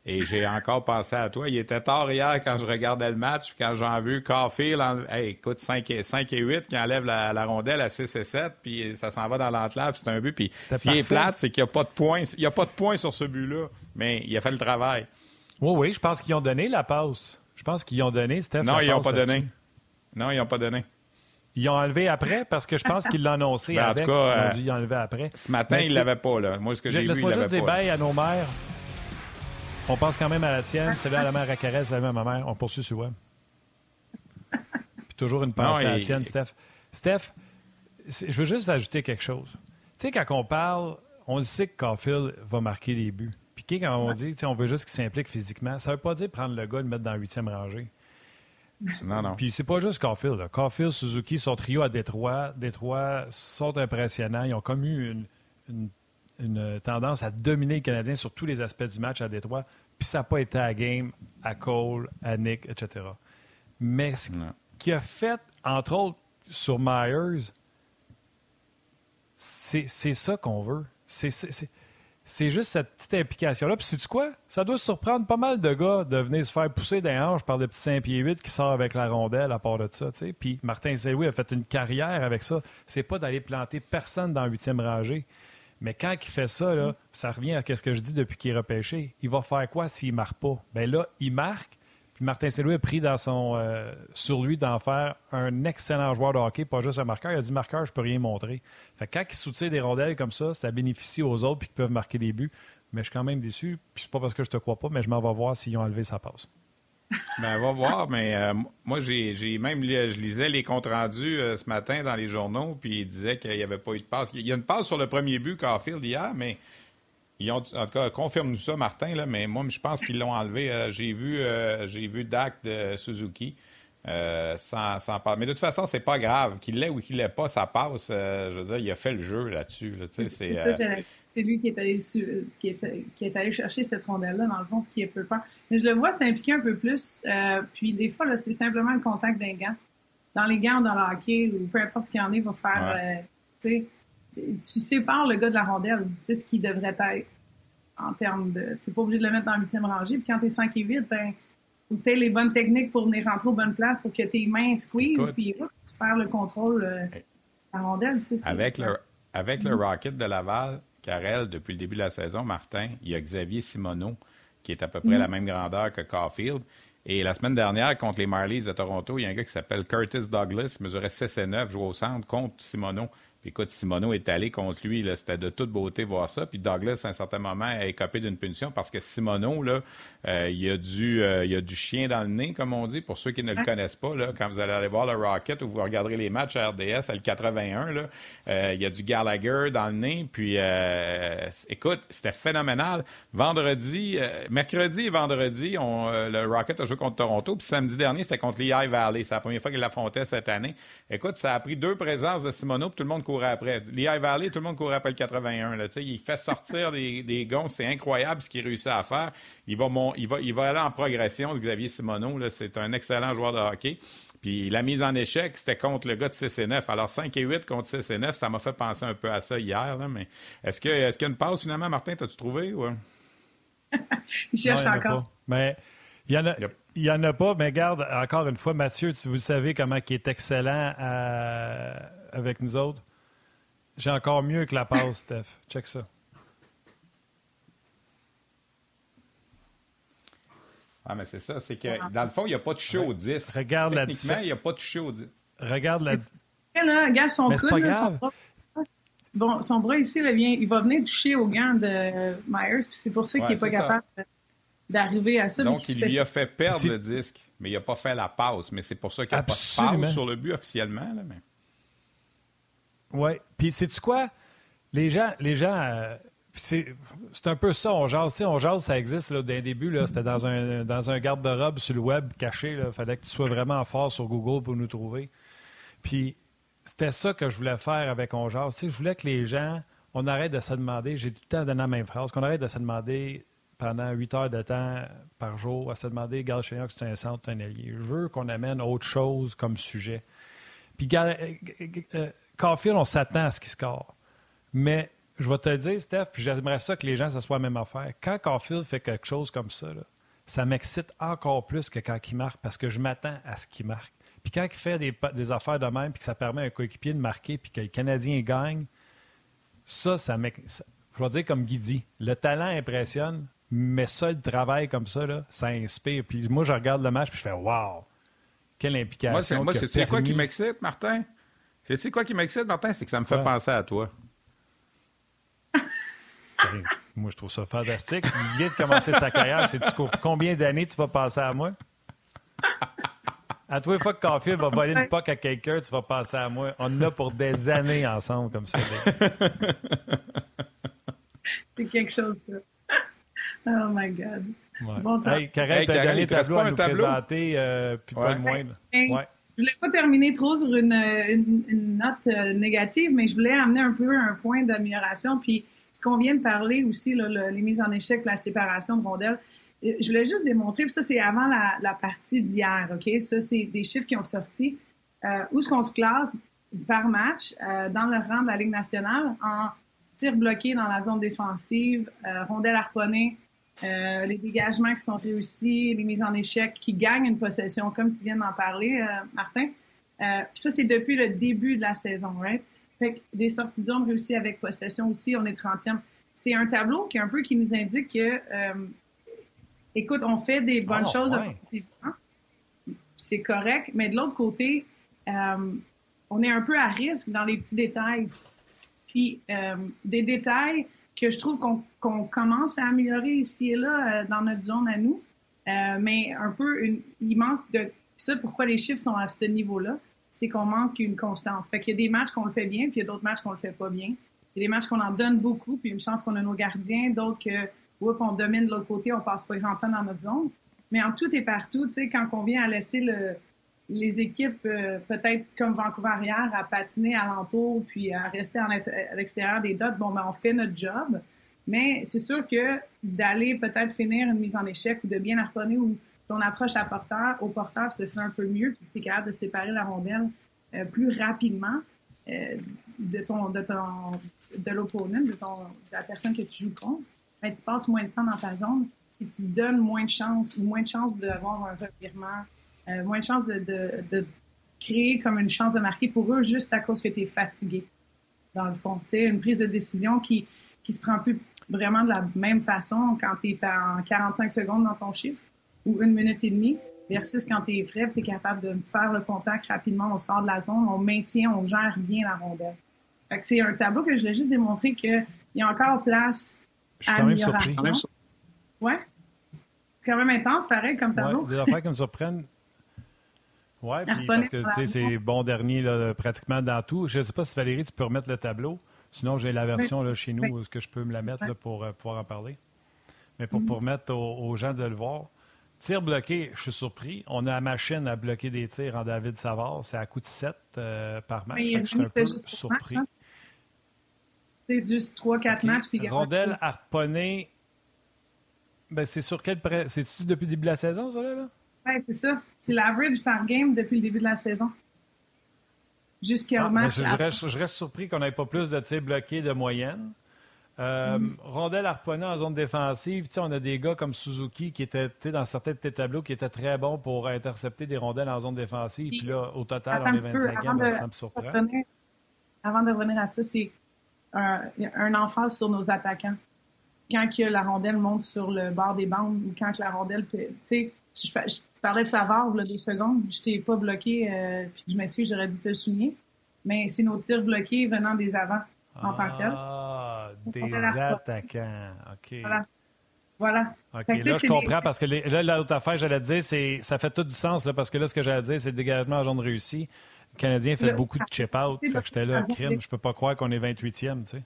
Et j'ai encore pensé à toi. Il était tard hier quand je regardais le match, quand j'ai vu Caulfield, en... écoute, 5 et, 5 et 8 qui enlève la, rondelle à 6 et 7, puis ça s'en va dans l'enclave, c'est un but. Puis s'il est plate, c'est qu'il n'y a pas de points. Il n'y a pas de points sur ce but-là, mais il a fait le travail. Oui, oui, je pense qu'ils ont donné la passe. Je pense qu'ils ont donné, Steph. Non, ils n'ont pas donné. Non, ils n'ont pas donné. Ils ont enlevé après parce que je pense qu'ils l'ont annoncé ben, avec. En tout cas, ils ont enlevé après. Ce matin, ils ne l'avaient pas. Là. Moi, ce que j'ai vu, Laisse-moi juste dire bye à nos mères. On pense quand même à la tienne. C'est à la mère à Caresse, c'est à ma mère. On poursuit sur web. Puis toujours une pensée à la tienne, Steph. Steph, je veux juste ajouter quelque chose. Tu sais, quand on parle, on le sait que Caulfield va marquer des buts. Puis quand on dit on veut juste qu'il s'implique physiquement, ça ne veut pas dire prendre le gars et le mettre dans la huitième rangée. Non, non. Puis c'est pas juste Caulfield. Là. Caulfield, Suzuki, son trio à Détroit, Détroit sont impressionnants. Ils ont comme eu une une tendance à dominer les Canadiens sur tous les aspects du match à Détroit. Puis ça n'a pas été à Game, à Cole, à Nick, etc. Mais ce qui a fait, entre autres, sur Myers, c'est ça qu'on veut. C'est juste cette petite implication-là. Puis, sais-tu quoi? Ça doit surprendre pas mal de gars de venir se faire pousser des hanches par des petits 5 pieds 8 qui sortent avec la rondelle à part de ça. sais. Puis, Martin Zéoui a fait une carrière avec ça. C'est pas d'aller planter personne dans la huitième rangée. Mais quand il fait ça, ça revient à ce que je dis depuis qu'il est repêché. Il va faire quoi s'il ne marque pas? Bien là, il marque. Puis Martin Saint-Louis a pris dans son, euh, sur lui d'en faire un excellent joueur de hockey, pas juste un marqueur. Il a dit marqueur, je peux rien montrer. Fait quand il soutient des rondelles comme ça, ça bénéficie aux autres puis qu'ils peuvent marquer des buts. mais je suis quand même déçu. Puis c'est pas parce que je te crois pas, mais je m'en vais voir s'ils ont enlevé sa passe. Ben, on va voir, mais euh, moi, j'ai même je lisais les comptes rendus euh, ce matin dans les journaux, puis ils disaient qu'il n'y avait pas eu de passe. Il y a une passe sur le premier but, Carfield, hier, mais ils ont, en tout cas, confirme-nous ça, Martin, là, mais moi, je pense qu'ils l'ont enlevé. Euh, j'ai vu, j'ai vu Dak de Suzuki. Sans, sans Mais de toute façon, c'est pas grave. Qu'il l'ait ou qu'il l'ait pas, ça passe. je veux dire, il a fait le jeu là-dessus. c'est lui qui est, allé, qui, est, qui est allé chercher cette rondelle-là, dans le fond, qui est peu peur. Mais je le vois s'impliquer un peu plus. Euh, puis des fois, c'est simplement le contact d'un gant. Dans les gants, dans le hockey, ou peu importe ce qu'il y en est, va faire. Euh, tu sépares le gars de la rondelle. C'est ce qui devrait être en termes de. Tu pas obligé de le mettre dans le huitième rangée. Puis quand tu es 5 et 8, ben, tu as les bonnes techniques pour venir rentrer aux bonnes places pour que tes mains squeeze, puis tu perds le contrôle euh, la rondelle. Avec le, avec le Rocket de Laval, Carrel, depuis le début de la saison, Martin, il y a Xavier Simoneau qui est à peu près la mm. même grandeur que Caulfield. Et la semaine dernière, contre les Marlies de Toronto, il y a un gars qui s'appelle Curtis Douglas, mesurait 6 et 9, jouait au centre contre Simoneau. Puis écoute, Simoneau est allé contre lui, c'était de toute beauté voir ça. Puis Douglas, à un certain moment, a écopé d'une punition parce que Simoneau, là, euh, il, a du, euh, il a du chien dans le nez, comme on dit. Pour ceux qui ne le connaissent pas, là, quand vous allez aller voir le Rocket ou vous regarderez les matchs à RDS, à le 81, là, euh, il y a du Gallagher dans le nez. Puis écoute, c'était phénoménal. Vendredi, mercredi et vendredi, on, le Rocket a joué contre Toronto. Puis samedi dernier, c'était contre Lehigh Valley. C'est la première fois qu'il l'affrontait cette année. Écoute, ça a pris deux présences de Simoneau, puis tout le monde courait après. Lehigh Valley, tout le monde courait après le 81. Là, il fait sortir des, des gonds. C'est incroyable ce qu'il réussit à faire. Il va, il, va, il va aller en progression, Xavier Simoneau. C'est un excellent joueur de hockey. Puis la mise en échec, c'était contre le gars de CC9. Alors 5 et 8 contre CC9, ça m'a fait penser un peu à ça hier. Là, mais est-ce qu'il est y a une passe finalement, Martin, t'as-tu trouvé? Ou... il cherche encore. Mais il y en a. Il n'y en a pas, mais garde, encore une fois, Mathieu, vous savez comment il est excellent avec nous autres. J'ai encore mieux que la passe, Steph. Check ça. Ah, mais c'est ça. C'est que, dans le fond, il n'y a pas de touché au 10. Regarde la Techniquement, il n'y a pas de touché au 10. Regarde la. Là, regarde son coude, son bras. Bon, son bras ici, là, vient, il va venir toucher au gant de Myers, puis c'est pour ça qu'il n'est pas capable d'arriver à ça. Donc, il lui a fait perdre le disque, mais il n'a pas fait la passe. Mais c'est pour ça qu'il n'y a pas de passe sur le but officiellement. Là, mais... Oui. Puis, sais-tu quoi? Les gens, les gens euh, c'est un peu ça, on jase. on jase, ça existe là, d'un début. C'était dans un, dans un garde-robe sur le web caché. Il fallait que tu sois vraiment fort sur Google pour nous trouver. Puis, c'était ça que je voulais faire avec On jase. je voulais que les gens, on arrête de se demander, j'ai tout le temps donné la même phrase, qu'on arrête de se demander pendant huit heures de temps par jour à se demander, Gal que c'est un centre, un allié. Je veux qu'on amène autre chose comme sujet. Puis, euh, euh, Caulfield, on s'attend à ce qu'il score. Mais je vais te le dire, Steph, puis j'aimerais ça que les gens, ça soit la même affaire. Quand Caulfield fait quelque chose comme ça, ça m'excite encore plus que quand il marque parce que je m'attends à ce qu'il marque. Puis quand il fait des, affaires de même, puis que ça permet à un coéquipier de marquer, puis que le Canadien gagne, ça, ça m'excite. Je vais dire comme Guy dit, le talent impressionne, mais ça, le travail comme ça, ça inspire. Puis moi, je regarde le match, puis je fais « Wow! Quelle implication! » Moi, c'est quoi qui m'excite, Martin? C'est quoi qui m'excite, Martin? C'est que ça me fait penser à toi. moi, je trouve ça fantastique. Il vient de commencer sa carrière. C'est combien d'années tu vas passer à moi? À toi, une fois que Caulfield va voler une POC à quelqu'un, tu vas passer à moi. On en a pour des années ensemble comme ça. C'est quelque chose, ça. Oh my God. Bon hey, Karel, tu as gagné tableau à nous présenter, euh, puis pas de moindre. Ouais. Je voulais pas terminer trop sur une, note euh, négative, mais je voulais amener un peu un point d'amélioration. Puis ce qu'on vient de parler aussi, les mises en échec, la séparation de rondelles, euh, je voulais juste démontrer, puis ça c'est avant la, partie d'hier, ok? Ça c'est des chiffres qui ont sorti. Euh, où est-ce qu'on se classe par match dans le rang de la Ligue nationale en tir bloqué dans la zone défensive, rondelles harponnées, euh, les dégagements qui sont réussis, les mises en échec qui gagnent une possession, comme tu viens d'en parler, euh, Martin. Euh, puis ça, c'est depuis le début de la saison, right? Fait que des sorties zone réussies avec possession aussi, on est 30e. C'est un tableau qui un peu qui nous indique que, écoute, on fait des bonnes ah, choses offensivement. C'est correct, mais de l'autre côté, on est un peu à risque dans les petits détails. Puis, des détails que je trouve qu'on commence à améliorer ici et là euh, dans notre zone à nous. Euh, mais un peu, une, il manque de ça. Pourquoi les chiffres sont à ce niveau-là, c'est qu'on manque une constance. Fait qu'il y a des matchs qu'on le fait bien, puis il y a d'autres matchs qu'on le fait pas bien. Il y a des matchs qu'on en donne beaucoup, puis une chance qu'on a nos gardiens, d'autres que oups, on domine de l'autre côté, on passe pas grand temps dans notre zone. Mais en tout et partout, tu sais, quand on vient à laisser le, les équipes, euh, peut-être comme Vancouver hier, à patiner alentour puis à rester à l'extérieur des dots, bon, ben, on fait notre job. Mais c'est sûr que d'aller peut-être finir une mise en échec ou de bien harponner ou ton approche à porteur, au porteur se fait un peu mieux, puis tu es capable de séparer la rondelle euh, plus rapidement euh, de ton, de ton, de l'opponent, de, ton, de la personne que tu joues contre. Ben, tu passes moins de temps dans ta zone et tu donnes moins de chances ou moins de chances d'avoir un revirement, euh, moins de chances de, de, de, créer comme une chance de marquer pour eux juste à cause que tu es fatigué, dans le fond. Tu sais, une prise de décision qui qui se prend plus vraiment de la même façon quand tu es en 45 secondes dans ton chiffre ou une minute et demie versus quand tu es frais, tu es capable de faire le contact rapidement, on sort de la zone, on maintient, on gère bien la rondelle. c'est un tableau que je voulais juste démontrer qu'il y a encore place à amélioration. Ouais. C'est quand même intense, pareil, comme tableau. des affaires qui me surprennent. Oui, parce que c'est bon dernier là, pratiquement dans tout. Je ne sais pas si Valérie, tu peux remettre le tableau. Sinon, j'ai la version là, chez nous, est-ce que je peux me la mettre là, pour euh, pouvoir en parler? Mais pour, mm-hmm. permettre aux, gens de le voir. Tir bloqué, je suis surpris. On a la machine à bloquer des tirs en David Savard. C'est à coup de 7 euh, par match. je suis un peu surpris. Hein. C'est juste 3-4 matchs. Puis Rondelle harponné. Ben, c'est sur quel prêt? C'est-tu depuis le début de la saison, ça, là? Oui, c'est ça. C'est l'average par game depuis le début de la saison jusqu'à ah, match. Je reste, je reste, surpris qu'on n'ait pas plus de tirs bloqués de moyenne. Euh, mm. Rondelle harponnée en zone défensive, on a des gars comme Suzuki qui étaient dans certains de tes tableaux qui étaient très bons pour intercepter des rondelles en zone défensive. Puis, là, au total, on est 25e, ça me surprend. avant de revenir à ça, c'est un, un emphase sur nos attaquants. Quand que la rondelle monte sur le bord des bandes ou quand que la rondelle, tu sais, je, je, parlais de Savard, là, deux secondes. Je t'ai pas bloqué, euh, puis je m'excuse, j'aurais dû te le souligner. Mais c'est nos tirs bloqués venant des avants en tant que Ah, des attaquants. OK. Voilà. Voilà. OK, là, je comprends parce que là, l'autre affaire, j'allais te dire, c'est ça fait tout du sens, là, parce que là, ce que j'allais dire, c'est le dégagement en zone réussi. Le Canadien fait beaucoup de chip-out. Fait que j'étais là, crime. Je peux pas croire qu'on est 28e, tu sais.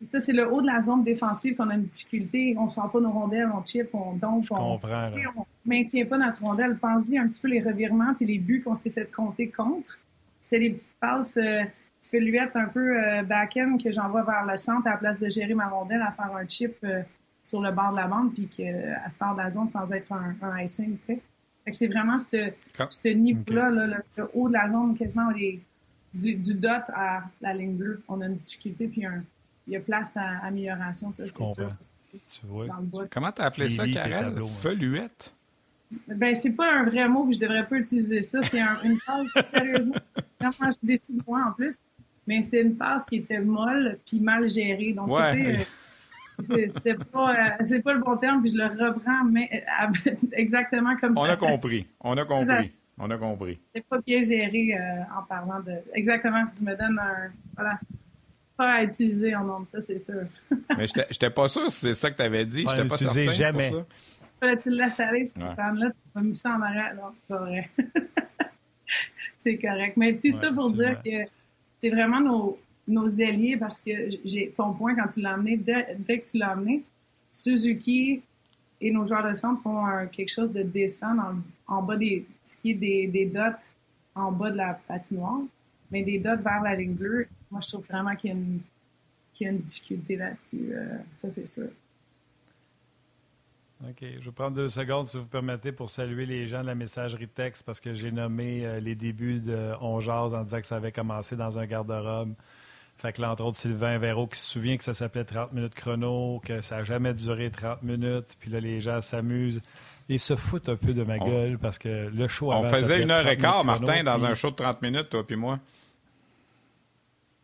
Ça, c'est le haut de la zone défensive qu'on a une difficulté. On ne sent pas nos rondelles, on chip, on dompe, on ne maintient pas notre rondelle. Pense-y un petit peu les revirements et les buts qu'on s'est fait compter contre. C'était des petites passes euh, feluettes un peu euh, back-end que j'envoie vers le centre à la place de gérer ma rondelle à faire un chip euh, sur le bord de la bande puis qu'elle sort de la zone sans être un, icing, tu sais. c'est vraiment ce niveau-là, le, haut de la zone, quasiment du, du, dot à la ligne bleue. On a une difficulté puis un, il y a place à amélioration, ça, c'est sûr. Tu vois. Comment tu as appelé ça, Karel? Feluette? Ben, c'est pas un vrai mot, puis je devrais pas utiliser ça. C'est une passe, sérieusement. Je décide moi, en plus. Mais c'est une passe qui était molle, puis mal gérée. Donc, ouais. c'était pas, euh, c'est pas le bon terme, puis je le reprends, mais euh, exactement comme ça. On a compris. On a compris. On a compris. C'est pas bien géré euh, en parlant de. Exactement. Tu me donnes un. Voilà pas à utiliser en nombre, ça, c'est sûr. Mais je n'étais pas sûr si c'est ça que tu avais dit. Je n'étais pas certain. jamais. Pour ça. tu le laisses aller, cette ouais. femme-là, tu vas mis ça en arrière. Non, c'est pas vrai. c'est correct. Mais tout ça pour dire que c'est vraiment nos, nos alliés parce que j'ai ton point quand tu l'as amené, dès, dès, que tu l'as amené, Suzuki et nos joueurs de centre font quelque chose de décent en bas des, ce qui est des, des dots en bas de la patinoire, mais des dots vers la ligne bleue moi, je trouve vraiment qu'il y, a une difficulté là-dessus. Euh, ça, c'est sûr. OK. Je vais prendre deux secondes, si vous permettez, pour saluer les gens de la messagerie texte parce que j'ai nommé euh, les débuts de On en disant que ça avait commencé dans un garde-robe. Fait que là, entre autres, Sylvain Véro qui se souvient que ça s'appelait 30 minutes chrono, que ça n'a jamais duré 30 minutes. Puis là, les gens s'amusent et se foutent un peu de ma gueule parce que le show On faisait une heure et quart, Martin, dans un show de 30 minutes, toi puis moi.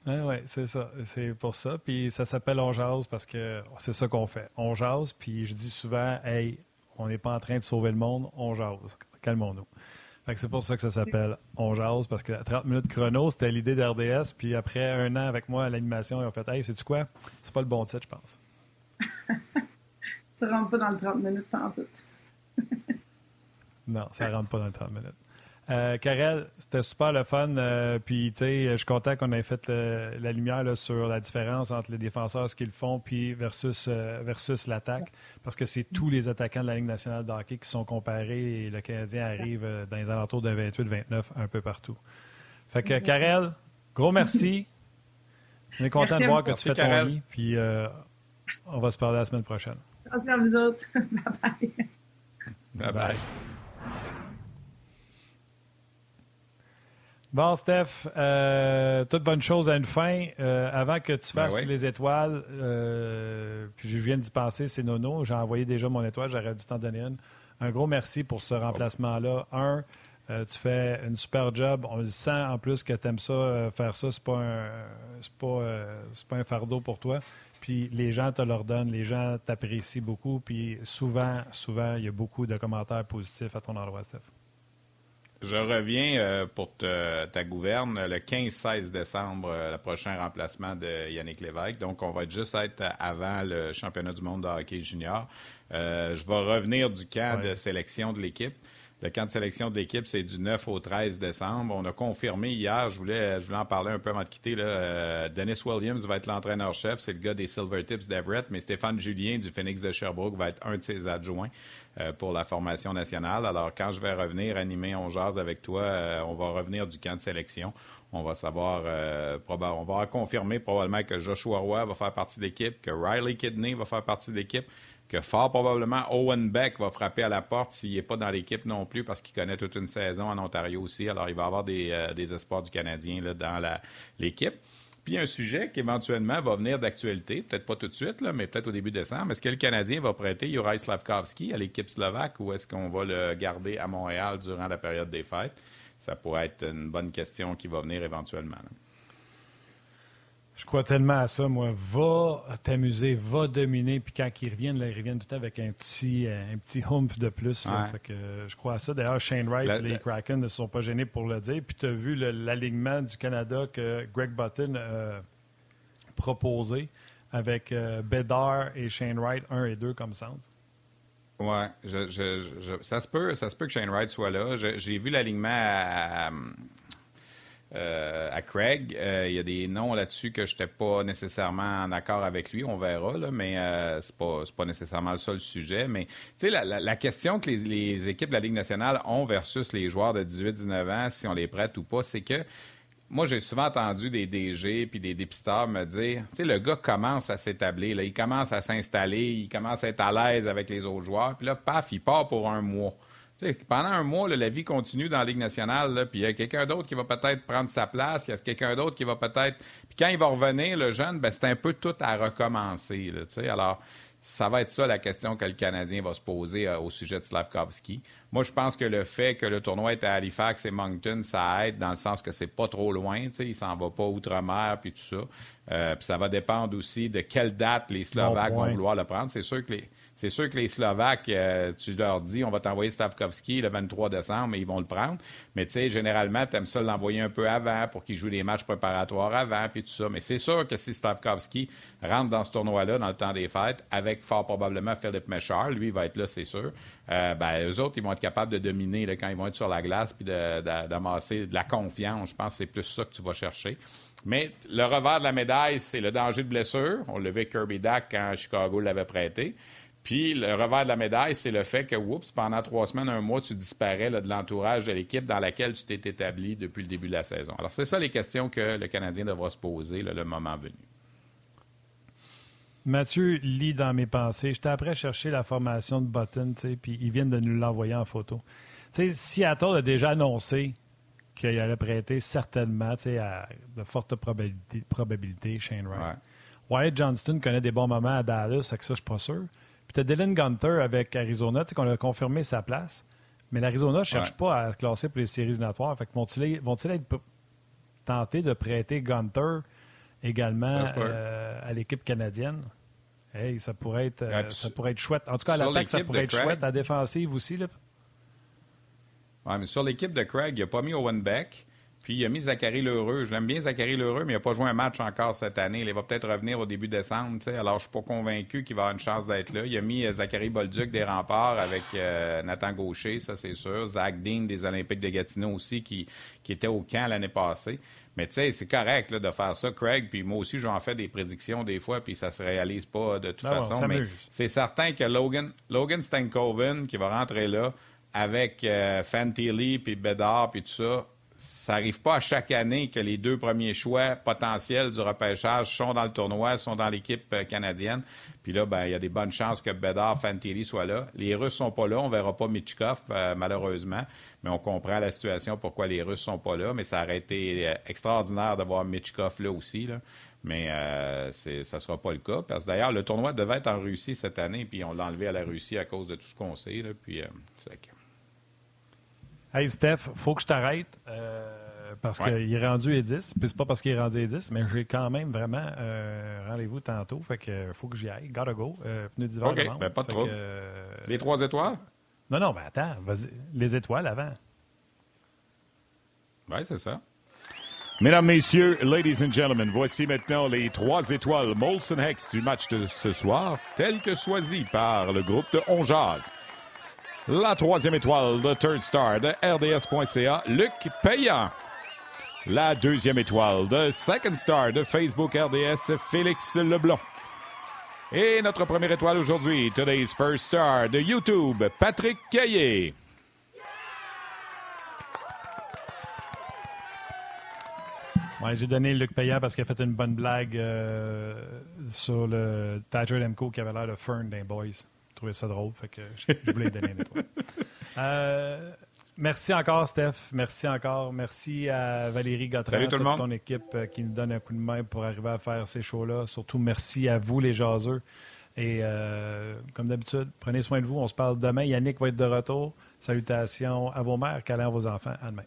Oui, ouais, c'est ça. C'est pour ça. Puis ça s'appelle On jase parce que c'est ça qu'on fait. On jase, puis je dis souvent, hey, on n'est pas en train de sauver le monde, on jase. Calmons-nous. c'est pour ça que ça s'appelle On jase, parce que 30 minutes chrono, c'était l'idée d'RDS. Puis après un an avec moi à l'animation, ils ont fait Hey, sais-tu quoi? C'est pas le bon titre, je pense. Ça rentre pas dans le 30 minutes pendant tout. non, ça rentre pas dans le 30 minutes. Euh, Karel, c'était super le fun. Euh, puis, tu sais, je suis content qu'on ait fait la lumière sur la différence entre les défenseurs, ce qu'ils font, puis versus, euh, versus l'attaque. Parce que c'est tous les attaquants de la Ligue nationale de hockey qui sont comparés et le Canadien arrive dans les alentours de 28-29 un peu partout. Fait que, Karel, gros merci. On est content de voir que tu fais ton lit. Puis, on va se parler la semaine prochaine. Merci à vous autres. bye bye. Bye bye. Bon, Steph, euh, toute bonne chose à une fin. Euh, avant que tu ben fasses les étoiles, euh, puis je viens d'y penser, c'est Nono. J'ai envoyé déjà mon étoile, j'aurais dû t'en donner une. Un gros merci pour ce remplacement-là. Un, tu fais une super job. On le sent en plus que tu aimes ça, faire ça. C'est pas un, pas, pas un fardeau pour toi. Puis les gens te l'ordonnent, les gens t'apprécient beaucoup. Puis souvent, souvent, il y a beaucoup de commentaires positifs à ton endroit, Steph. Je reviens euh, pour ta gouverne le 15-16 décembre, euh, le prochain remplacement de Yannick Lévesque. Donc, on va juste être avant le championnat du monde de hockey junior. Euh, je vais revenir du camp de sélection de l'équipe. Le camp de sélection de l'équipe, c'est du 9 au 13 décembre. On a confirmé hier, je voulais, je voulais en parler un peu avant de quitter. Là, Dennis Williams va être l'entraîneur-chef, c'est le gars des Silver Tips d'Everett, mais Stéphane Julien du Phoenix de Sherbrooke va être un de ses adjoints. Euh, pour la formation nationale. Alors, quand je vais revenir animer On Jazz avec toi, euh, on va revenir du camp de sélection. On va savoir, euh, on va confirmer probablement que Joshua Roy va faire partie de l'équipe, que Riley Kidney va faire partie de l'équipe, que fort probablement Owen Beck va frapper à la porte s'il n'est pas dans l'équipe non plus parce qu'il connaît toute une saison en Ontario aussi. Alors, il va avoir des, des espoirs du Canadien là, dans l'équipe. Puis un sujet qui éventuellement va venir d'actualité, peut-être pas tout de suite, là, mais peut-être au début décembre. Est-ce que le Canadien va prêter Juraj Slavkovski à l'équipe slovaque ou est-ce qu'on va le garder à Montréal durant la période des fêtes? Ça pourrait être une bonne question qui va venir éventuellement. Je crois tellement à ça, moi. Va t'amuser, va dominer, puis quand ils reviennent, ils reviennent tout le temps avec un petit, euh, un petit humph de plus. que, euh, je crois à ça. D'ailleurs, Shane Wright et les Kraken ne se sont pas gênés pour le dire. Puis tu as vu l'alignement du Canada que Greg Button a proposé avec euh, Bedard et Shane Wright, 1 et 2 comme centre. Oui, ça, se peut, ça se peut que Shane Wright soit là. J'ai vu l'alignement à euh, à Craig. Euh, il y a des noms là-dessus que je n'étais pas nécessairement en accord avec lui. On verra, là, mais euh, ce n'est pas, nécessairement le seul sujet. Mais la, la, question que les, équipes de la Ligue nationale ont versus les joueurs de 18-19 ans, si on les prête ou pas, c'est que moi, j'ai souvent entendu des DG puis des dépisteurs me dire, tu sais, le gars commence à s'établir, il commence à s'installer, il commence à être à l'aise avec les autres joueurs, puis là, paf, il part pour un mois pendant un mois, la vie continue dans la Ligue nationale, puis il y a quelqu'un d'autre qui va peut-être prendre sa place, il y a quelqu'un d'autre qui va peut-être. Puis quand il va revenir, le jeune, ben, c'est un peu tout à recommencer. Là, alors, ça va être ça la question que le Canadien va se poser euh, au sujet de Slavkovski. Moi, je pense que le fait que le tournoi est à Halifax et Moncton, ça aide dans le sens que c'est pas trop loin. Il s'en va pas outre-mer puis tout ça. Euh, puis ça va dépendre aussi de quelle date les Slovaques vont vouloir le prendre. C'est sûr que les c'est sûr que les Slovaques, euh, tu leur dis, on va t'envoyer Stavkovski le 23 décembre et ils vont le prendre. Mais tu sais, généralement, tu aimes ça l'envoyer un peu avant pour qu'il joue les matchs préparatoires avant, puis tout ça. Mais c'est sûr que si Stavkovski rentre dans ce tournoi-là dans le temps des fêtes, avec fort probablement Philippe Méchard, lui, il va être là, c'est sûr. Euh, ben, eux autres, ils vont être capables de dominer quand ils vont être sur la glace puis d'amasser de, la confiance. Je pense que c'est plus ça que tu vas chercher. Mais le revers de la médaille, c'est le danger de blessure. On l'a vu Kirby Dack quand Chicago l'avait prêté. Puis le revers de la médaille, c'est le fait que, oups, pendant trois semaines, un mois, tu disparais de l'entourage de l'équipe dans laquelle tu t'es établi depuis le début de la saison. Alors, c'est ça les questions que le Canadien devra se poser le moment venu. Mathieu lit dans mes pensées. J'étais après chercher la formation de Button, puis ils viennent de nous l'envoyer en photo. sais, Seattle a déjà annoncé qu'il allait prêter certainement à de fortes probabilités, probabilités Shane Wright. Wyatt Johnston connaît des bons moments à Dallas, avec ça, je suis pas sûr. Puis tu Dylan Gunter avec Arizona, tu sais qu'on a confirmé sa place. Mais l'Arizona ne cherche pas à se classer pour les séries éliminatoires. Fait que vont-ils vont être tentés de prêter Gunter également euh, à l'équipe canadienne? Hey, ça pourrait être, euh, ça pourrait être chouette. En tout cas, à l'attaque, ça pourrait être chouette. À défensive aussi. Là. Ouais, mais sur l'équipe de Craig, il n'a pas mis Owen Beck. Puis il a mis Zachary Lheureux. Je l'aime bien, Zachary Lheureux, mais il n'a pas joué un match encore cette année. Il va peut-être revenir au début décembre. Alors, je suis pas convaincu qu'il va avoir une chance d'être là. Il a mis euh, Zachary Bolduc des remparts avec euh, Nathan Gaucher, ça c'est sûr. Zach Dean des Olympiques de Gatineau aussi, qui, qui était au camp l'année passée. Mais tu sais, c'est correct de faire ça, Craig. Puis moi aussi, j'en fais des prédictions des fois, puis ça se réalise pas de toute façon. mais c'est certain que Logan, Logan Stankoven, qui va rentrer là, avec euh, Fantilli, puis Bedard, puis tout ça, ça n'arrive pas à chaque année que les deux premiers choix potentiels du repêchage sont dans le tournoi, sont dans l'équipe euh, canadienne. Puis là, ben, il y a des bonnes chances que Bedard, Fantilli soient là. Les Russes sont pas là. On verra pas Michkov, euh, malheureusement. Mais on comprend la situation, pourquoi les Russes sont pas là. Mais ça aurait été euh, extraordinaire d'avoir Michkov là aussi. Mais euh, ça ne sera pas le cas. Parce d'ailleurs, le tournoi devait être en Russie cette année, puis on l'a enlevé à la Russie à cause de tout ce qu'on sait. Là, puis, Hey Steph, faut que je t'arrête euh, parce qu'il est rendu à 10. Puis c'est pas parce qu'il est rendu à 10, mais j'ai quand même vraiment euh, rendez-vous tantôt. Fait que faut que j'y aille. Gotta go. Euh, pneu d'hiver. OK, ben, pas de trouble. Les trois étoiles? Non, non, mais attends, vas-y. Les étoiles avant. Oui, c'est ça. Mesdames, Messieurs, Ladies and Gentlemen, voici maintenant les trois étoiles Molson Hex du match de ce soir, tel que choisi par le groupe de Onjaz. La troisième étoile de Third Star de RDS.ca, Luc Payan. La deuxième étoile de Second Star de Facebook RDS, Félix Leblond. Et notre première étoile aujourd'hui, Today's First Star de YouTube, Patrick Caillé. Ouais, j'ai donné Luc Payan parce qu'il a fait une bonne blague euh, sur le Thatcher Demco qui avait l'air de Fern d'un Boys trouvais ça drôle, fait que je, voulais donner une étoile. Euh, merci encore, Steph. Merci encore. Merci à Valérie Gautran, et toute ton équipe euh, qui nous donne un coup de main pour arriver à faire ces shows-là. Surtout, merci à vous, les jaseux. Et euh, comme d'habitude, prenez soin de vous. On se parle demain. Yannick va être de retour. Salutations à vos mères, câlins à vos enfants. À demain.